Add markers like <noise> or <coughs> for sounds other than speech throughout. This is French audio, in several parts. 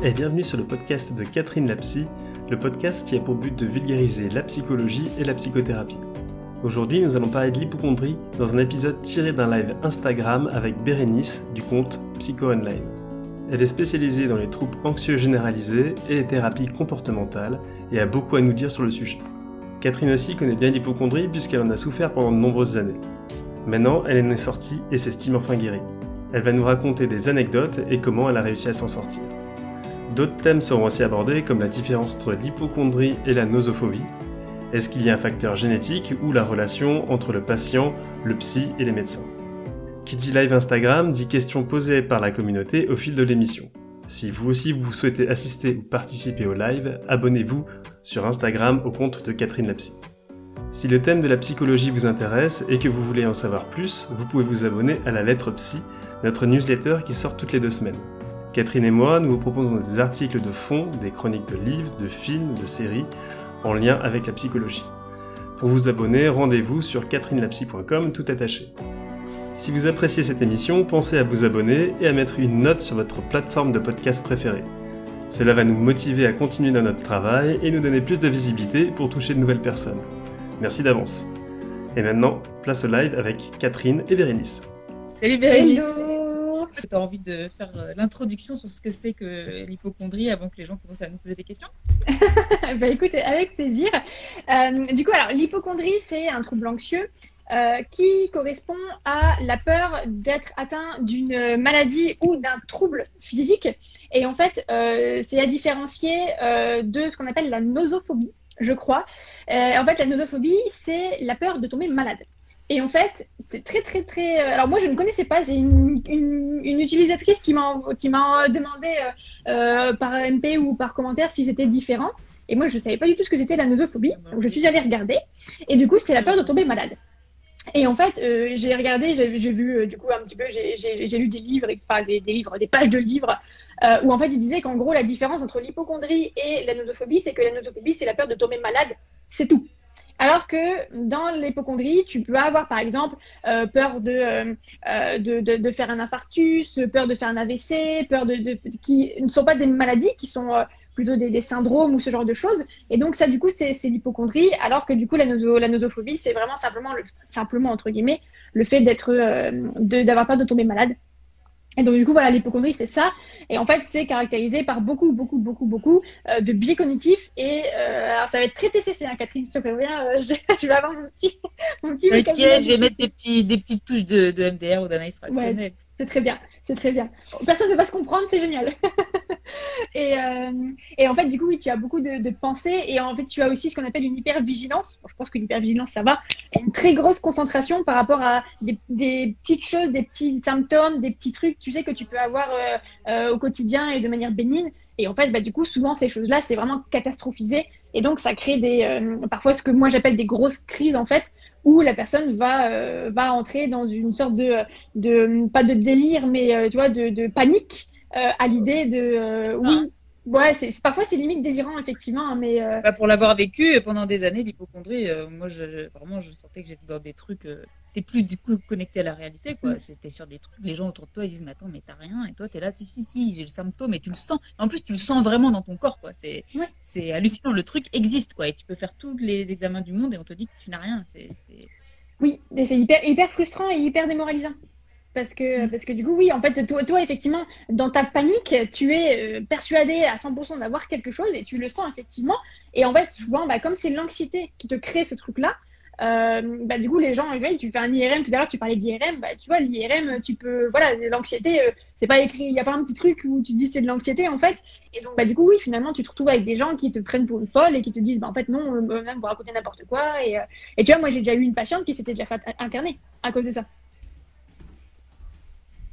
Et bienvenue sur le podcast de Catherine la Psy, le podcast qui a pour but de vulgariser la psychologie et la psychothérapie. Aujourd'hui, nous allons parler de l'hypochondrie dans un épisode tiré d'un live Instagram avec Bérénice du compte Psycho Online. Elle est spécialisée dans les troubles anxieux généralisés et les thérapies comportementales et a beaucoup à nous dire sur le sujet. Catherine aussi connaît bien l'hypochondrie puisqu'elle en a souffert pendant de nombreuses années. Maintenant, elle en est sortie et s'estime enfin guérie. Elle va nous raconter des anecdotes et comment elle a réussi à s'en sortir. D'autres thèmes seront aussi abordés comme la différence entre l'hypochondrie et la nosophobie. Est-ce qu'il y a un facteur génétique ou la relation entre le patient, le psy et les médecins? Qui dit live Instagram dit questions posées par la communauté au fil de l'émission. Si vous aussi vous souhaitez assister ou participer au live, abonnez-vous sur Instagram au compte de Catherine Lapsy. Si le thème de la psychologie vous intéresse et que vous voulez en savoir plus, vous pouvez vous abonner à la lettre psy notre newsletter qui sort toutes les deux semaines. Catherine et moi, nous vous proposons des articles de fond, des chroniques de livres, de films, de séries, en lien avec la psychologie. Pour vous abonner, rendez-vous sur catherinelapsy.com tout attaché. Si vous appréciez cette émission, pensez à vous abonner et à mettre une note sur votre plateforme de podcast préférée. Cela va nous motiver à continuer dans notre travail et nous donner plus de visibilité pour toucher de nouvelles personnes. Merci d'avance. Et maintenant, place au live avec Catherine et Bérénice. Salut Bérénice Tu as envie de faire euh, l'introduction sur ce que c'est que l'hypochondrie avant que les gens commencent à nous poser des questions <laughs> Bah écoute, avec plaisir. Euh, du coup, alors l'hypochondrie, c'est un trouble anxieux euh, qui correspond à la peur d'être atteint d'une maladie ou d'un trouble physique. Et en fait, c'est à différencier de ce qu'on appelle la nosophobie, je crois. en fait, la nosophobie, c'est la peur de tomber malade. Et en fait, c'est très, très, très. Euh, alors, moi, je ne connaissais pas. C'est une, une, utilisatrice qui m'a demandé euh, euh, par MP ou par commentaire si c'était différent. Et moi, je ne savais pas du tout ce que c'était la nosophobie. Donc, je suis allée regarder. Et du coup, c'est la peur de tomber malade. Et en fait, j'ai regardé, j'ai vu du coup un petit peu, j'ai lu des livres, enfin, des, des, livres, des pages de livres, où en fait, il disait qu'en gros, la différence entre l'hypochondrie et la nosophobie, c'est que la nosophobie, c'est la peur de tomber malade, c'est tout. Alors que dans l'hypochondrie, tu peux avoir par exemple euh, peur euh, euh, de, de, faire un infarctus, peur de faire un AVC, peur de, qui ne sont pas des maladies, qui sont plutôt des, syndromes ou ce genre de choses. Et donc ça, du coup, c'est l'hypochondrie, alors que du coup, la, la nosophobie, c'est vraiment simplement, le, simplement entre guillemets, le fait d'être, d'avoir peur de tomber malade. Et donc, du coup, voilà, l'hypochondrie, c'est ça. Et en fait, c'est caractérisé par beaucoup, beaucoup, beaucoup, beaucoup euh, de biais cognitifs. Et euh, alors, ça va être très TCC, hein, Catherine, je te préviens. Euh, je, <laughs> je, vais avoir mon petit, mon petit je vais mettre des, petits, des petites touches de, de MDR ou d'analyse traditionnelle. Ouais, c'est très bien, c'est très bien. Personne ne va se comprendre, c'est génial. <laughs> et, euh, et, en fait, du coup, tu as beaucoup de, pensées et en fait, tu as aussi ce qu'on appelle une hypervigilance. Je pense que l'hypervigilance, ça va. Une très grosse concentration par rapport à des, petites choses, des petits symptômes, des petits trucs, tu sais, que tu peux avoir euh, euh, au quotidien et de manière bénigne. Et en fait, bah, du coup, souvent, ces choses-là, c'est vraiment catastrophisé. Et donc, ça crée des, parfois ce que moi j'appelle des grosses crises, en fait, où la personne va euh, va entrer dans une sorte de de pas de délire mais euh, tu vois de, de panique euh, à l'idée de oui. Ouais c'est parfois c'est limite délirant effectivement hein, mais bah, pour l'avoir vécu pendant des années l'hypochondrie moi je, vraiment je sentais que j'étais dans des trucs t'es plus du coup connecté à la réalité quoi. Mm. c'était sur des trucs les gens autour de toi ils disent mais attends mais t'as rien et toi t'es là si si si j'ai le symptôme et tu le sens. En plus tu le sens vraiment dans ton corps quoi. C'est c'est hallucinant. Le truc existe quoi et tu peux faire tous les examens du monde et on te dit que tu n'as rien. C'est oui mais c'est hyper hyper frustrant et hyper démoralisant. Parce que, mm. parce que du coup, oui, en fait, toi, toi, effectivement, dans ta panique, tu es euh, persuadé à 100% d'avoir quelque chose et tu le sens effectivement. Et en fait, souvent, bah, comme c'est l'anxiété qui te crée ce truc-là, euh, bah, du coup, les gens, tu fais un IRM, tout à l'heure, tu parlais d'IRM, bah, tu vois, l'IRM, tu peux, voilà, l'anxiété, euh, c'est pas écrit, il n'y a pas un petit truc où tu dis c'est de l'anxiété, en fait. Et donc, bah, du coup, oui, finalement, tu te retrouves avec des gens qui te prennent pour une folle et qui te disent, bah, en fait, non, euh, vous racontez n'importe quoi. Et, et tu vois, moi, j'ai déjà eu une patiente qui s'était déjà fait interner à cause de ça.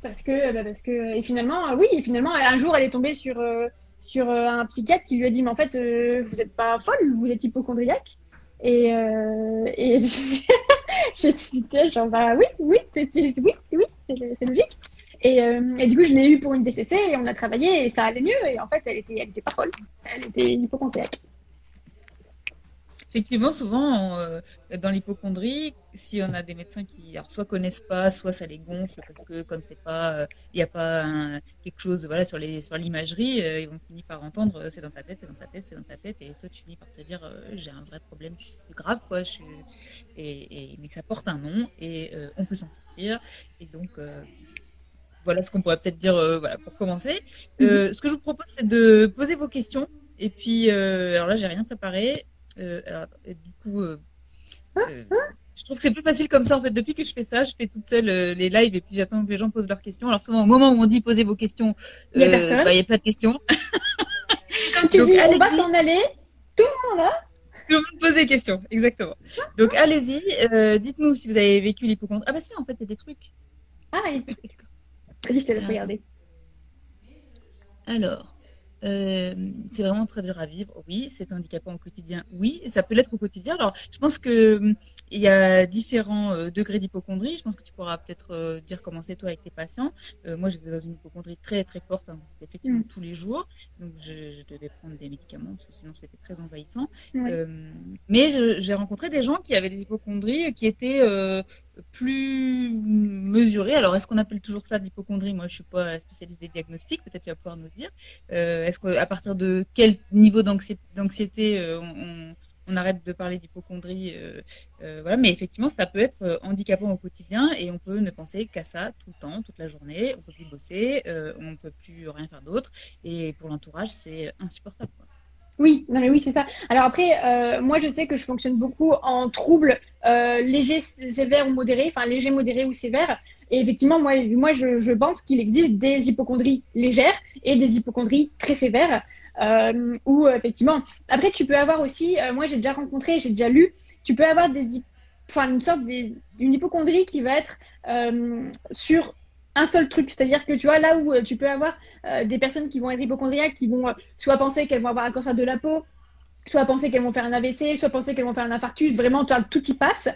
Parce que, bah, parce que, et finalement, oui, et finalement, un jour, elle est tombée sur, sur un psychiatre qui lui a dit, mais en fait, vous n'êtes pas folle, vous êtes hypochondriaque. Et, euh, et <laughs> j'étais genre, bah oui, oui, oui, oui, c'est logique. Et, euh, et, du coup, je l'ai eu pour une DCC et on a travaillé et ça allait mieux. Et en fait, elle était, elle était pas folle. Elle était hypochondriaque. Effectivement, souvent, euh, dans l'hypochondrie, si on a des médecins qui, alors, soit connaissent pas, soit ça les gonfle parce que comme c'est pas, il n'y a pas quelque chose, voilà, sur les, sur l'imagerie, ils vont finir par entendre, c'est dans ta tête, c'est dans ta tête, c'est dans ta tête, et toi tu finis par te dire, j'ai un vrai problème, grave, quoi, je suis, et, et, mais que ça porte un nom et on peut s'en sortir, et donc voilà ce qu'on pourrait peut-être dire euh, voilà, pour commencer. Euh, mhm. ce que je vous propose, c'est de poser vos questions. Et puis, euh, alors là, j'ai rien préparé. Alors, du coup, je trouve que c'est plus facile comme ça. En fait, depuis que je fais ça, je fais toute seule les lives et puis j'attends que les gens posent leurs questions. Alors souvent, au moment où on dit posez vos questions, il n'y a personne. Bah, a pas de questions. <laughs> <laughs> Quand tu dis on va s'en aller, tout le monde a. Tout le monde pose des questions, exactement. Donc allez-y, dites-nous si vous avez vécu l'hypochondrie. Ah bah si, en fait, il y a des trucs. Ah, il Vas-y, je te laisse regarder. Alors, euh, c'est vraiment très dur à vivre, oui. C'est handicapant au quotidien, oui. Ça peut l'être au quotidien. Alors, je pense que hum, il y a différents euh, degrés d'hypochondrie. Je pense que tu pourras peut-être euh, dire comment c'est toi avec tes patients. moi, j'étais dans une hypochondrie très très forte. Hein. C'était effectivement mm. tous les jours. Donc, je, devais prendre des médicaments parce que sinon c'était très envahissant. mais j'ai rencontré des gens qui avaient des hypochondries qui étaient plus mesurées. Alors, est-ce qu'on appelle toujours ça de l'hypochondrie Moi, je suis pas la spécialiste des diagnostics. Peut-être tu vas pouvoir nous dire. est-ce qu'à partir de quel niveau d'anxiété on on arrête de parler d'hypochondrie. Euh, euh, voilà, mais effectivement, ça peut être euh, handicapant au quotidien et on peut ne penser qu'à ça tout le temps, toute la journée. On peut plus bosser, on ne peut plus rien faire d'autre. Et pour l'entourage, c'est insupportable. Oui, non mais oui, c'est ça. Alors après, moi je sais que je fonctionne beaucoup en troubles légers, sévères ou modérés, enfin légers, modérés ou sévères. Et effectivement, moi, moi je, je pense qu'il existe des hypochondries légères et des hypochondries très sévères. Euh, ou effectivement, après tu peux avoir aussi, euh, moi j'ai déjà rencontré, j'ai déjà lu, tu peux avoir des, une sorte d'une hypochondrie qui va être euh, sur un seul truc, c'est-à-dire que tu vois là où euh, tu peux avoir des personnes qui vont être hypochondriaques, qui vont soit penser qu'elles vont avoir un cancer de la peau, soit penser qu'elles vont faire un AVC, soit penser qu'elles vont faire un infarctus, vraiment tout y passe.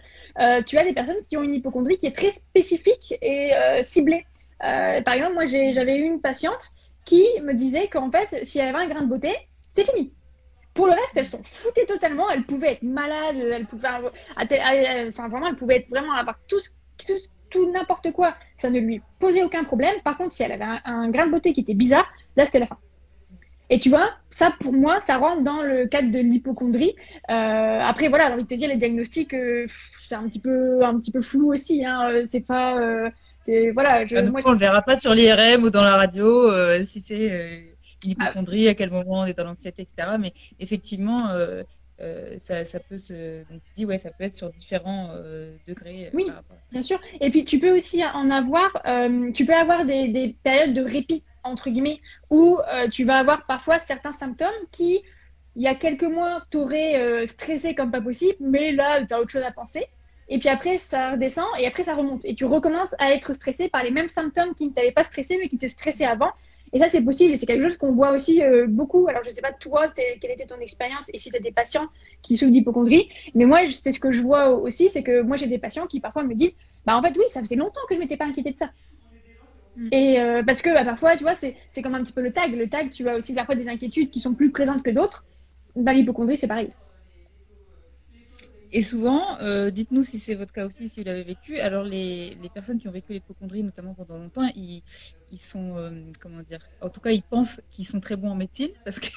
Tu as des personnes qui ont une hypochondrie qui est très spécifique et ciblée. Par exemple, moi j'avais eu une patiente qui me disait qu'en fait, si elle avait un grain de beauté, c'était fini. Pour le reste, elle s'en foutait totalement. Elle pouvait être malade, elle pouvait, enfin vraiment, elle pouvait être vraiment avoir tout, tout, n'importe quoi. Ça ne lui posait aucun problème. Par contre, si elle avait un, grain de beauté qui était bizarre, là, c'était la fin. Et tu vois, ça pour moi, ça rentre dans le cadre de l'hypochondrie. Euh, après, voilà, j'ai envie de te dire, les diagnostics, euh, c'est un petit peu, un petit peu flou aussi. Hein. C'est pas, euh, voilà, je, ah, on ne verra pas sur l'IRM ou dans la radio euh, si c'est euh, une hypochondrie, à quel moment on est dans l'anxiété, etc. Mais effectivement, euh, ça, ça, peut se. Donc tu dis, ouais, ça peut être sur différents degrés. oui, bien sûr. Et puis tu peux aussi en avoir, tu peux avoir des, des, périodes de répit, entre guillemets, où tu vas avoir parfois certains symptômes qui, il y a quelques mois, t'auraient stressé comme pas possible, mais là, tu as autre chose à penser et puis après ça redescend et après ça remonte. Et tu recommences à être stressé par les mêmes symptômes qui ne t'avaient pas stressé mais qui te stressaient avant. Et ça c'est possible. Et c'est quelque chose qu'on voit aussi euh, beaucoup. Alors je sais pas toi quelle était ton expérience et si tu as des patients qui souffrent d'hypochondrie mais moi c'est ce que je vois aussi c'est que moi j'ai des patients qui parfois me disent bah en fait oui ça faisait longtemps que je m'étais pas inquiétée de ça. Mm. et euh, parce que bah, parfois tu vois c'est comme un petit peu le tag. Le tag tu as aussi parfois des inquiétudes qui sont plus présentes que d'autres. Dans l'hypochondrie c'est pareil et souvent, euh, dites-nous si c'est votre cas aussi, si vous l'avez vécu. Alors, les, les, personnes qui ont vécu l'hypochondrie, notamment pendant longtemps, ils, ils sont, euh, comment dire, en tout cas, ils pensent qu'ils sont très bons en médecine parce que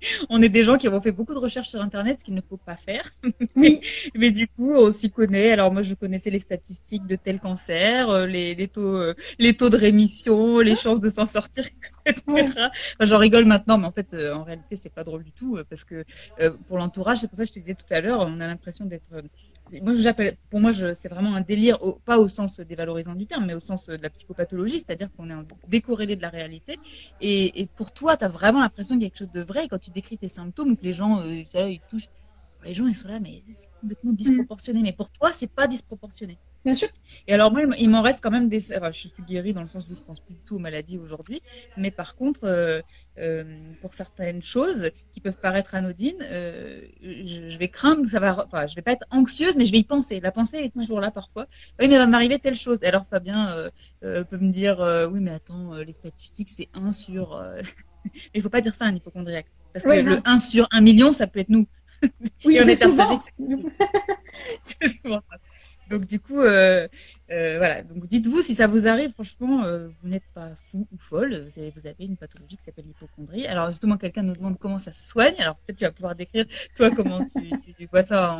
<laughs> on est des gens qui ont fait beaucoup de recherches sur Internet, ce qu'il ne faut pas faire. <laughs> mais, mais, du coup, on s'y connaît. Alors moi, je connaissais les statistiques de tel cancer, euh, les, les taux, euh, les taux de rémission, les chances de s'en sortir, <laughs> etc. J'en rigole maintenant, mais en fait, en réalité, c'est pas drôle du tout parce que pour l'entourage, c'est pour ça que je te disais tout à l'heure, on a l'impression d'être pour moi, c'est vraiment un délire, pas au sens dévalorisant du terme, mais au sens de la psychopathologie, c'est-à-dire qu'on est décorrélé de la réalité. Et, et pour toi, tu as vraiment l'impression qu'il y a quelque chose de vrai quand tu décris tes symptômes, que les gens, euh, ils touchent. Les gens, ils sont là, mais c'est complètement disproportionné. Mais pour toi, c'est pas disproportionné. Bien sûr. Et alors, moi, il m'en reste quand même des. Enfin, je suis guérie dans le sens où je pense plus du tout aux maladies aujourd'hui. Mais par contre, euh, euh, pour certaines choses qui peuvent paraître anodines, euh, je, vais craindre que ça va. Enfin, je vais pas être anxieuse, mais je vais y penser. La pensée est toujours là parfois. Oui, mais il va m'arriver telle chose. Et alors, Fabien peut me dire Oui, mais attends, les statistiques, c'est 1 sur. <laughs> mais il faut pas dire ça à un hypochondriaque. Parce que le 1 sur 1 million, ça peut être nous. <laughs> Oui, Et on c'est est souvent. que c'est <laughs> souvent ça. Donc du coup, euh, euh, voilà. Donc dites-vous si ça vous arrive, franchement, euh, vous n'êtes pas fou ou folle. Vous avez, vous avez une pathologie qui s'appelle l'hypochondrie. Alors justement, quelqu'un nous demande comment ça se soigne. Alors peut-être tu vas pouvoir décrire toi comment tu, <laughs> tu, tu vois ça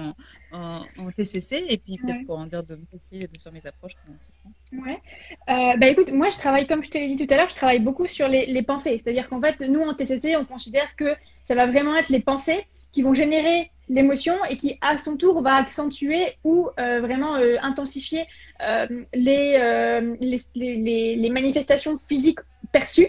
en, en, en TCC et puis peut-être Ouais. pour en dire de moi aussi de sur mes approches comment. Ouais. Euh, bah écoute, moi je travaille, comme je te l'ai dit tout à l'heure, je travaille beaucoup sur les, les pensées. C'est-à-dire qu'en fait, nous en TCC, on considère que ça va vraiment être les pensées qui vont générer l'émotion et qui, à son tour, va accentuer ou euh, vraiment euh, intensifier euh, les, euh, les, manifestations physiques perçues.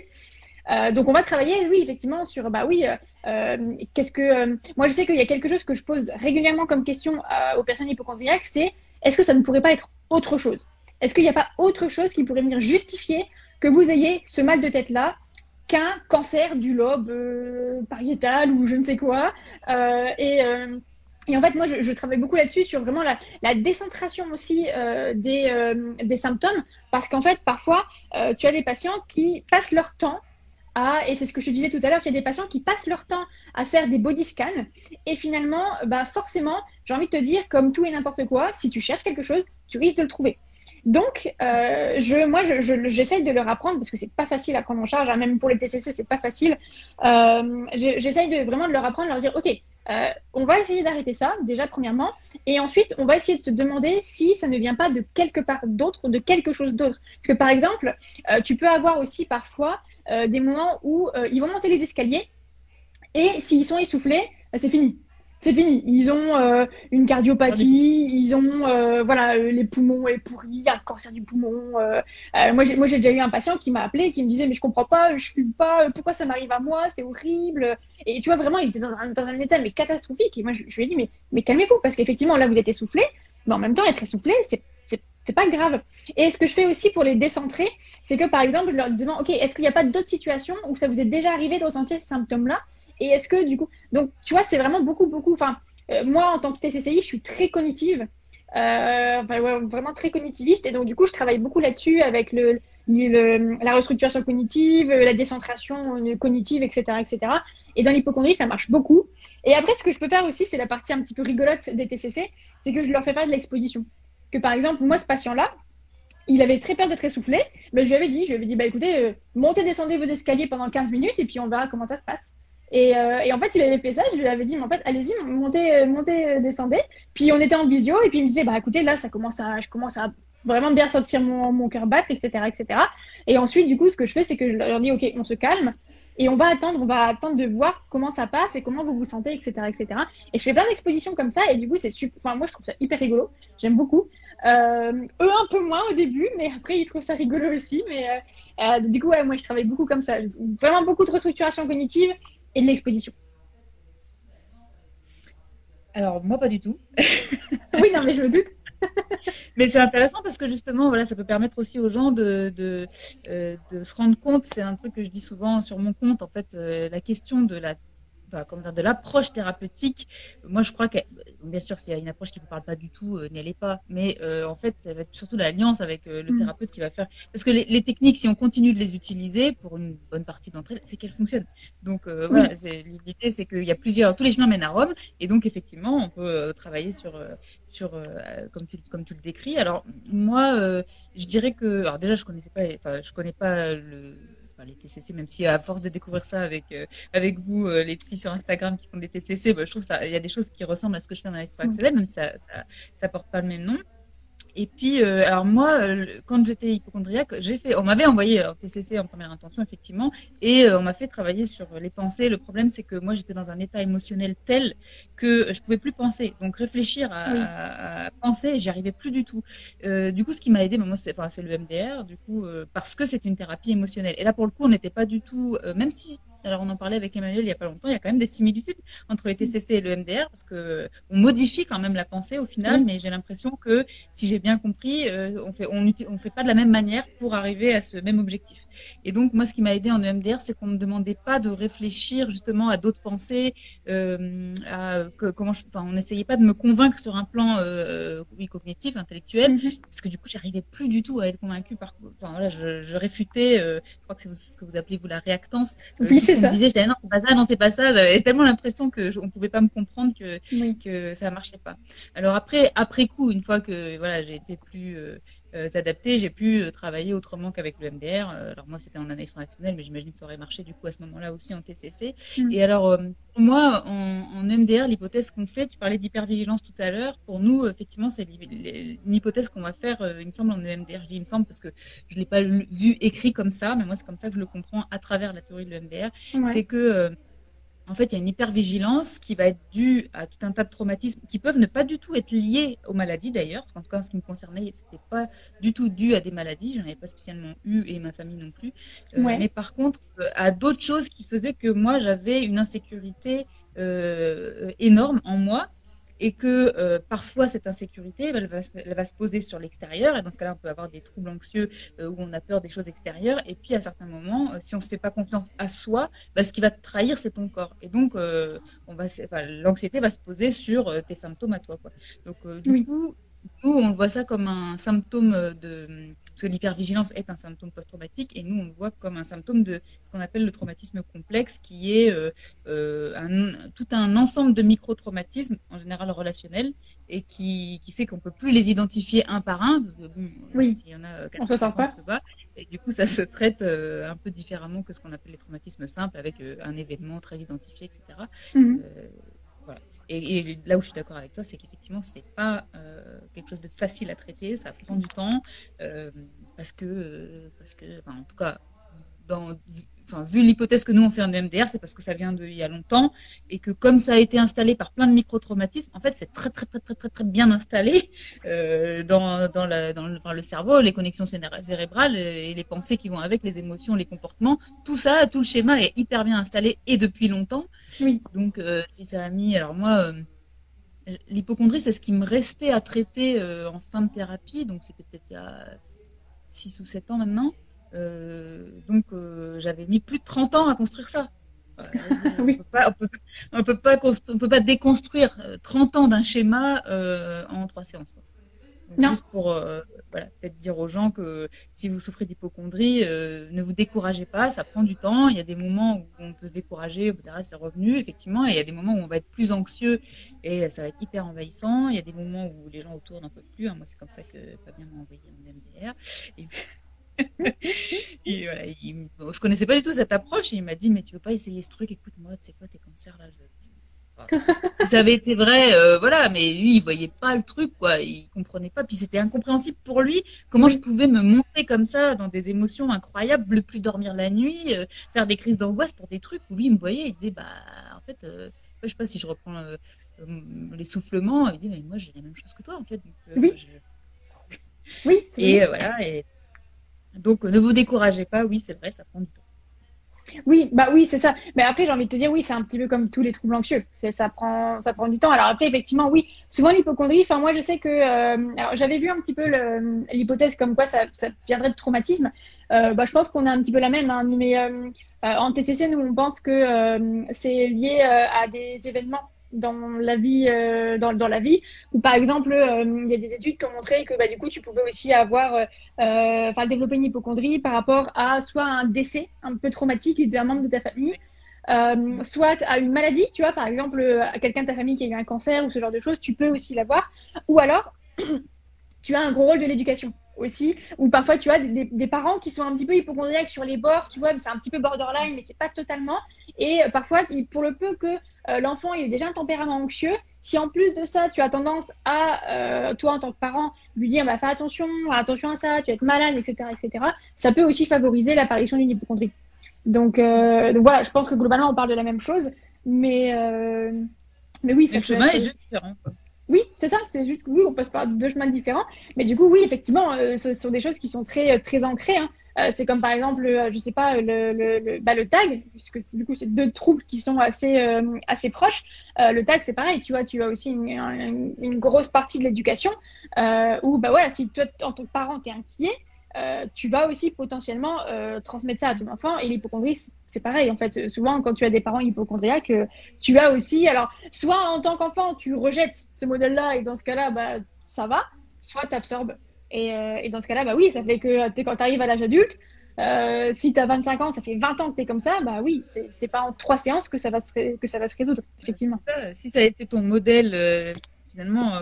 Euh, donc on va travailler, oui, effectivement, sur, bah oui, euh, euh, qu'est-ce que... euh, moi je sais qu'il y a quelque chose que je pose régulièrement comme question euh, aux personnes hypochondriaques, c'est est-ce que ça ne pourrait pas être autre chose? Est-ce qu'il n'y a pas autre chose qui pourrait venir justifier que vous ayez ce mal de tête-là qu'un cancer du lobe euh, pariétal ou je ne sais quoi Euh, et, euh, et en fait, moi, je, travaille beaucoup là-dessus, sur vraiment la, décentration aussi euh, des, euh, des symptômes, parce qu'en fait, parfois, euh, tu as des patients qui passent leur temps à, et c'est ce que je disais tout à l'heure, tu as des patients qui passent leur temps à faire des body scans, et finalement, bah forcément, j'ai envie de te dire, comme tout et n'importe quoi, si tu cherches quelque chose, tu risques de le trouver. Donc, je, moi, je, je- j'essaye de leur apprendre parce que c'est pas facile à prendre en charge, hein, même pour les TCC, c'est pas facile. Je- j'essaye de vraiment de leur apprendre, leur dire, ok, euh, on va essayer d'arrêter ça, déjà premièrement, et ensuite, on va essayer de se demander si ça ne vient pas de quelque part d'autre, de quelque chose d'autre. Parce que par exemple, euh, tu peux avoir aussi parfois euh, des moments où ils vont monter les escaliers et s'ils sont essoufflés, c'est fini. C'est fini. Ils ont euh, une cardiopathie, ils ont euh, voilà euh, les poumons est pourris, un cancer du poumon. moi j'ai moi j'ai déjà eu un patient qui m'a appelé qui me disait mais je comprends pas, je fume pas, pourquoi ça m'arrive à moi, c'est horrible. Et tu vois vraiment il était dans un, dans un état mais catastrophique. Et moi je, je lui ai dit mais mais calmez-vous parce qu'effectivement là vous êtes essoufflé, mais en même temps être essoufflé c'est c'est pas grave. Et ce que je fais aussi pour les décentrer, c'est que par exemple je leur demande ok est-ce qu'il n'y a pas d'autres situations où ça vous est déjà arrivé de ressentir ces symptômes là et est-ce que du coup, donc tu vois, c'est vraiment beaucoup, beaucoup. Enfin, euh, moi en tant que TCCI, je suis très cognitive, euh, vraiment très cognitiviste, et donc du coup, je travaille beaucoup là-dessus avec le, la restructuration cognitive, euh, la décentration cognitive, etc., etc. Et dans l'hypochondrie, ça marche beaucoup. Et après, ce que je peux faire aussi, c'est la partie un petit peu rigolote des TCC, c'est que je leur fais faire de l'exposition. Que par exemple, moi, ce patient-là, il avait très peur d'être essoufflé, mais je lui avais dit, je lui avais dit, bah écoutez, montez, descendez vos escaliers pendant 15 minutes, et puis on verra comment ça se passe. Et, euh, et en fait, il avait fait ça. Je lui avais dit, mais en fait, allez-y, montez, euh, montez, euh, descendez. Puis on était en visio, et puis il me disait, bah écoutez, là, ça commence à, je commence à vraiment bien sentir mon, mon cœur battre, etc., etc. Et ensuite, du coup, ce que je fais, c'est que je leur dis, ok, on se calme, et on va attendre, on va attendre de voir comment ça passe et comment vous vous sentez, etc., etc. Et je fais plein d'expositions comme ça, et du coup, c'est super. Enfin, moi, je trouve ça hyper rigolo. J'aime beaucoup. Euh, eux, un peu moins au début, mais après, ils trouvent ça rigolo aussi. Mais euh, euh, du coup, ouais, moi, je travaille beaucoup comme ça. Vraiment beaucoup de restructuration cognitive et de l'exposition. Alors moi pas du tout. Oui, non, mais je me doute. <laughs> Mais c'est intéressant parce que justement, voilà, ça peut permettre aussi aux gens de, de, euh, de se rendre compte. C'est un truc que je dis souvent sur mon compte. En fait, euh, la question de la enfin, comment dire, de l'approche thérapeutique. Moi, je crois que, bien sûr, s'il y a une approche qui ne vous parle pas du tout, euh, n'y allez pas. Mais euh, en fait, ça va être surtout l'alliance avec euh, le Mm. thérapeute qui va faire. Parce que les, les techniques, si on continue de les utiliser pour une bonne partie d'entre elles, c'est qu'elles fonctionnent. Donc euh, Oui. voilà, c'est- l'idée, c'est qu'il y a plusieurs, tous les chemins mènent à Rome, et donc effectivement, on peut euh, travailler sur, euh, sur euh, comme tu comme tu le décris. Alors moi, euh, je dirais que, alors déjà, je connaissais pas, enfin, je connais pas le les TCC, même si à force de découvrir ça avec euh, avec vous, euh, les psys sur Instagram qui font des TCC, bah, je trouve ça, il y a des choses qui ressemblent à ce que je fais dans l'histoire Mm. actuelle, même si ça, ça, ça porte pas le même nom. Et puis, euh, alors moi, euh, quand j'étais hypochondriaque, j'ai fait, on m'avait envoyé en TCC en première intention, effectivement, et euh, on m'a fait travailler sur les pensées. Le problème, c'est que moi, j'étais dans un état émotionnel tel que je pouvais plus penser. Donc, réfléchir à, Oui. à- à penser, j'y arrivais plus du tout. Euh, du coup, ce qui m'a aidé, bah, moi, c'est enfin, le MDR, du coup, euh, parce que c'est une thérapie émotionnelle. Et là, pour le coup, on n'était pas du tout, euh, même si, alors on en parlait avec Emmanuel il y a pas longtemps, il y a quand même des similitudes entre les TCC et le MDR, parce que on modifie quand même la pensée au final, mais j'ai l'impression que, si j'ai bien compris, euh, on fait, on, on fait pas de la même manière pour arriver à ce même objectif. Et donc, moi, ce qui m'a aidé en EMDR, c'est qu'on me demandait pas de réfléchir justement à d'autres pensées, euh, à, que- comment je, enfin, on n'essayait pas de me convaincre sur un plan, euh, oui, cognitif, intellectuel, Mhm. parce que du coup, j'arrivais plus du tout à être convaincue par, enfin, voilà, je, je réfutais, euh, je crois que c'est ce que vous appelez, vous, la réactance, euh, Oui, ce qu'on me disait, j'étais non, c'est pas ça, non, c'est pas ça. J'avais tellement l'impression que on pouvait pas me comprendre que que ça marchait pas. Alors après, après coup, une fois que voilà, j'ai été plus euh, s'adapter, j'ai pu euh, travailler autrement qu'avec le MDR. Euh, alors moi, c'était en année transactionnelle, mais j'imagine que ça aurait marché du coup à ce moment-là aussi en TCC. Mm. Et alors, pour moi, en, MDR, l'hypothèse qu'on fait, tu parlais d'hypervigilance tout à l'heure, pour nous, effectivement, c'est une hypothèse qu'on va faire, il me semble, en EMDR. Je dis il me semble parce que je ne l'ai pas vu écrit comme ça, mais moi, c'est comme ça que je le comprends à travers la théorie de l'EMDR. C'est que en fait, il y a une hypervigilance qui va être due à tout un tas de traumatismes qui peuvent ne pas du tout être liés aux maladies d'ailleurs. Parce qu'en tout cas, en ce qui me concernait, c'était pas du tout dû à des maladies. Je n'en avais pas spécialement eu et ma famille non plus. Euh, mais par contre, euh, à d'autres choses qui faisaient que moi, j'avais une insécurité euh, énorme en moi et que euh, parfois cette insécurité, elle va, elle va, se poser sur l'extérieur, et dans ce cas-là, on peut avoir des troubles anxieux euh, où on a peur des choses extérieures, et puis à certains moments, euh, si on se fait pas confiance à soi, bah, ce qui va te trahir, c'est ton corps, et donc on va, l'anxiété va se poser sur tes symptômes à toi, quoi. Donc du coup, nous, on voit ça comme un symptôme de parce que l'hypervigilance est un symptôme post-traumatique et nous, on le voit comme un symptôme de ce qu'on appelle le traumatisme complexe, qui est euh, euh, un, tout un ensemble de micro-traumatismes, en général relationnels, et qui, qui fait qu'on peut plus les identifier un par un, parce que bon, oui. s'il y en a on se sent pas. pas. Et du coup, ça se traite euh, un peu différemment que ce qu'on appelle les traumatismes simples, avec un événement très identifié, etc. Et, là où je suis d'accord avec toi, c'est qu'effectivement, c'est pas euh, quelque chose de facile à traiter, ça prend du temps, euh, parce que, euh, parce que en tout cas, dans, enfin, vu l'hypothèse que nous on fait en EMDR, c'est parce que ça vient d'il y a longtemps et que comme ça a été installé par plein de micro-traumatismes, en fait, c'est très, très, très, très, très, très bien installé euh, dans, dans, la, dans le, le, cerveau, les connexions cérébrales et les pensées qui vont avec, les émotions, les comportements. Tout ça, tout le schéma est hyper bien installé et depuis longtemps. Oui. Donc, euh, si ça a mis, alors moi, euh, l'hypochondrie, c'est ce qui me restait à traiter euh, en fin de thérapie, donc c'était peut-être il y a 6 ou 7 ans maintenant. Euh, donc euh, j'avais mis plus de 30 ans à construire ça. <laughs> on ne peut peut, on peut pas déconstruire 30 ans d'un schéma en trois séances. non. Juste pour voilà, peut-être dire aux gens que si vous souffrez d'hypochondrie, ne vous découragez pas, ça prend du temps. Il y a des moments où on peut se décourager, vous direz c'est revenu, effectivement, et il y a des moments où on va être plus anxieux et ça va être hyper envahissant. Il y a des moments où les gens autour n'en peuvent plus. Hein. Moi, c'est comme ça que Fabien m'a envoyé mon MDR. Et <laughs> et voilà, il, je connaissais pas du tout cette approche et il m'a dit mais tu veux pas essayer ce truc? Écoute-moi tu sais quoi tes cancers là <laughs> si ça avait été vrai euh, voilà mais lui il voyait pas le truc quoi. Il comprenait pas. Puis c'était incompréhensible pour lui comment je pouvais me monter comme ça dans des émotions incroyables ne plus dormir la nuit euh, faire des crises d'angoisse pour des trucs où lui il me voyait il disait bah en fait euh, je sais pas si je reprends les soufflements il dit mais moi j'ai la même chose que toi en fait oui. oui <laughs> et voilà et donc, ne vous découragez pas. Oui, c'est vrai, ça prend du temps. Oui, bah oui, c'est ça. Mais après, j'ai envie de te dire, oui, c'est un petit peu comme tous les troubles anxieux. Ça prend, ça prend du temps. Alors après, effectivement, oui, souvent l'hypochondrie. Enfin, moi, je sais que, euh, alors j'avais vu un petit peu l'hypothèse comme quoi ça, viendrait de traumatisme. Euh, bah, je pense qu'on a un petit peu la même. Hein, mais euh, en TCC, nous, on pense que c'est lié à des événements dans la vie, euh, dans, dans, la vie. Ou par exemple, euh, il y a des études qui ont montré que bah, du coup, tu pouvais aussi avoir, euh, enfin, développer une hypochondrie par rapport à soit un décès un peu traumatique d'un membre de ta famille, soit à une maladie, tu vois, par exemple, à quelqu'un de ta famille qui a eu un cancer ou ce genre de choses, tu peux aussi l'avoir. Ou alors, <clears throat> tu as un gros rôle de l'éducation aussi, ou parfois tu as des, des, parents qui sont un petit peu hypochondriaques sur les bords, tu vois, c'est un petit peu borderline, mais c'est pas totalement. Et parfois, pour le peu que euh, l'enfant il est déjà un tempérament anxieux, si en plus de ça, tu as tendance à, euh, toi en tant que parent, lui dire bah, fais attention, attention à ça, tu vas être malade, etc., etc., ça peut aussi favoriser l'apparition d'une hypochondrie. Donc, euh, donc, voilà, je pense que globalement, on parle de la même chose, mais, mais oui, le chemin est juste différent. Oui, c'est ça, c'est juste que oui, on passe par deux chemins différents, mais du coup, oui, effectivement, ce sont des choses qui sont très, très ancrées. Hein. Euh, c'est comme par exemple, je sais pas, le, le, bah, tag, puisque du coup, c'est deux troubles qui sont assez, euh, assez proches. Euh, le tag, c'est pareil, tu vois, tu as aussi une, grosse partie de l'éducation où, bah voilà, si toi, en tant que parent, tu es inquiet, tu vas aussi potentiellement transmettre ça à ton enfant. Et l'hypochondrie, c'est pareil, en fait. Souvent, quand tu as des parents hypochondriaques, tu as aussi, alors, soit en tant qu'enfant, tu rejettes ce modèle-là, et dans ce cas-là, bah, ça va, soit tu absorbes et, euh, et, dans ce cas-là, bah oui, ça fait que quand tu arrives à l'âge adulte, Euh, si tu as 25 ans, ça fait 20 ans que tu es comme ça, bah oui, c'est pas en trois séances que ça va se, que ça va se résoudre, effectivement. Ça. Si ça a été ton modèle, euh, finalement,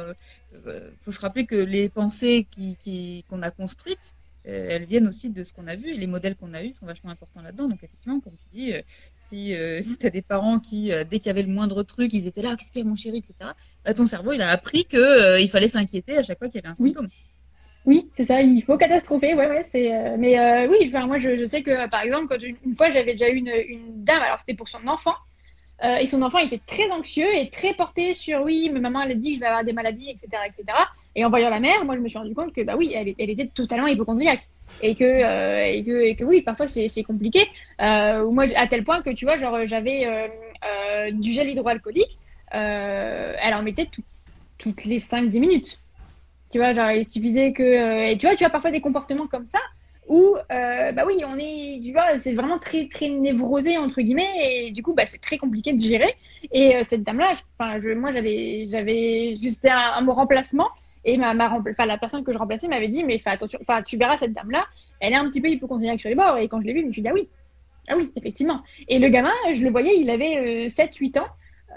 il euh, faut se rappeler que les pensées qu'on qui, qu'on a construites, elles viennent aussi de ce qu'on a vu et les modèles qu'on a eus sont vachement importants là-dedans. Donc effectivement, comme tu dis, si, <laughs> si tu as des parents qui, dès qu'il y avait le moindre truc, ils étaient là, qu'est-ce qu'il y a mon chéri, etc., bah, ton cerveau, il a appris qu'il il fallait s'inquiéter à chaque fois qu'il y avait un symptôme. Oui, c'est ça, il faut catastropher, ouais, ouais, c'est. Euh, mais euh, oui, enfin, moi, je, sais que, par exemple, quand une, fois, j'avais déjà eu une, une dame, alors c'était pour son enfant, euh, et son enfant était très anxieux et très porté sur, oui, mais maman, elle a dit que je vais avoir des maladies, etc., etc. Et en voyant la mère, moi, je me suis rendu compte que, bah oui, elle, était totalement hypochondriaque. Et que, et que, et que oui, parfois, c'est compliqué. Euh, moi, à tel point que, tu vois, genre, j'avais du gel hydroalcoolique, elle en mettait toutes les 5-10 minutes. Tu vois, genre, il suffisait que. Euh, et tu vois, tu as parfois des comportements comme ça où, euh, bah oui, on est. Tu vois, c'est vraiment très, très névrosé, entre guillemets, et du coup, bah, c'est très compliqué de gérer. Et euh, cette dame-là, enfin, je, moi, j'avais, j'avais juste un, un, mot remplacement. Et ma, ma la personne que je remplaçais m'avait dit, mais fais attention, tu verras cette dame-là, elle est un petit peu hypochondriaque sur les bords. Et quand je l'ai vue, je me suis dit, ah oui, ah oui, effectivement. Et le gamin, je le voyais, il avait 7-8 ans.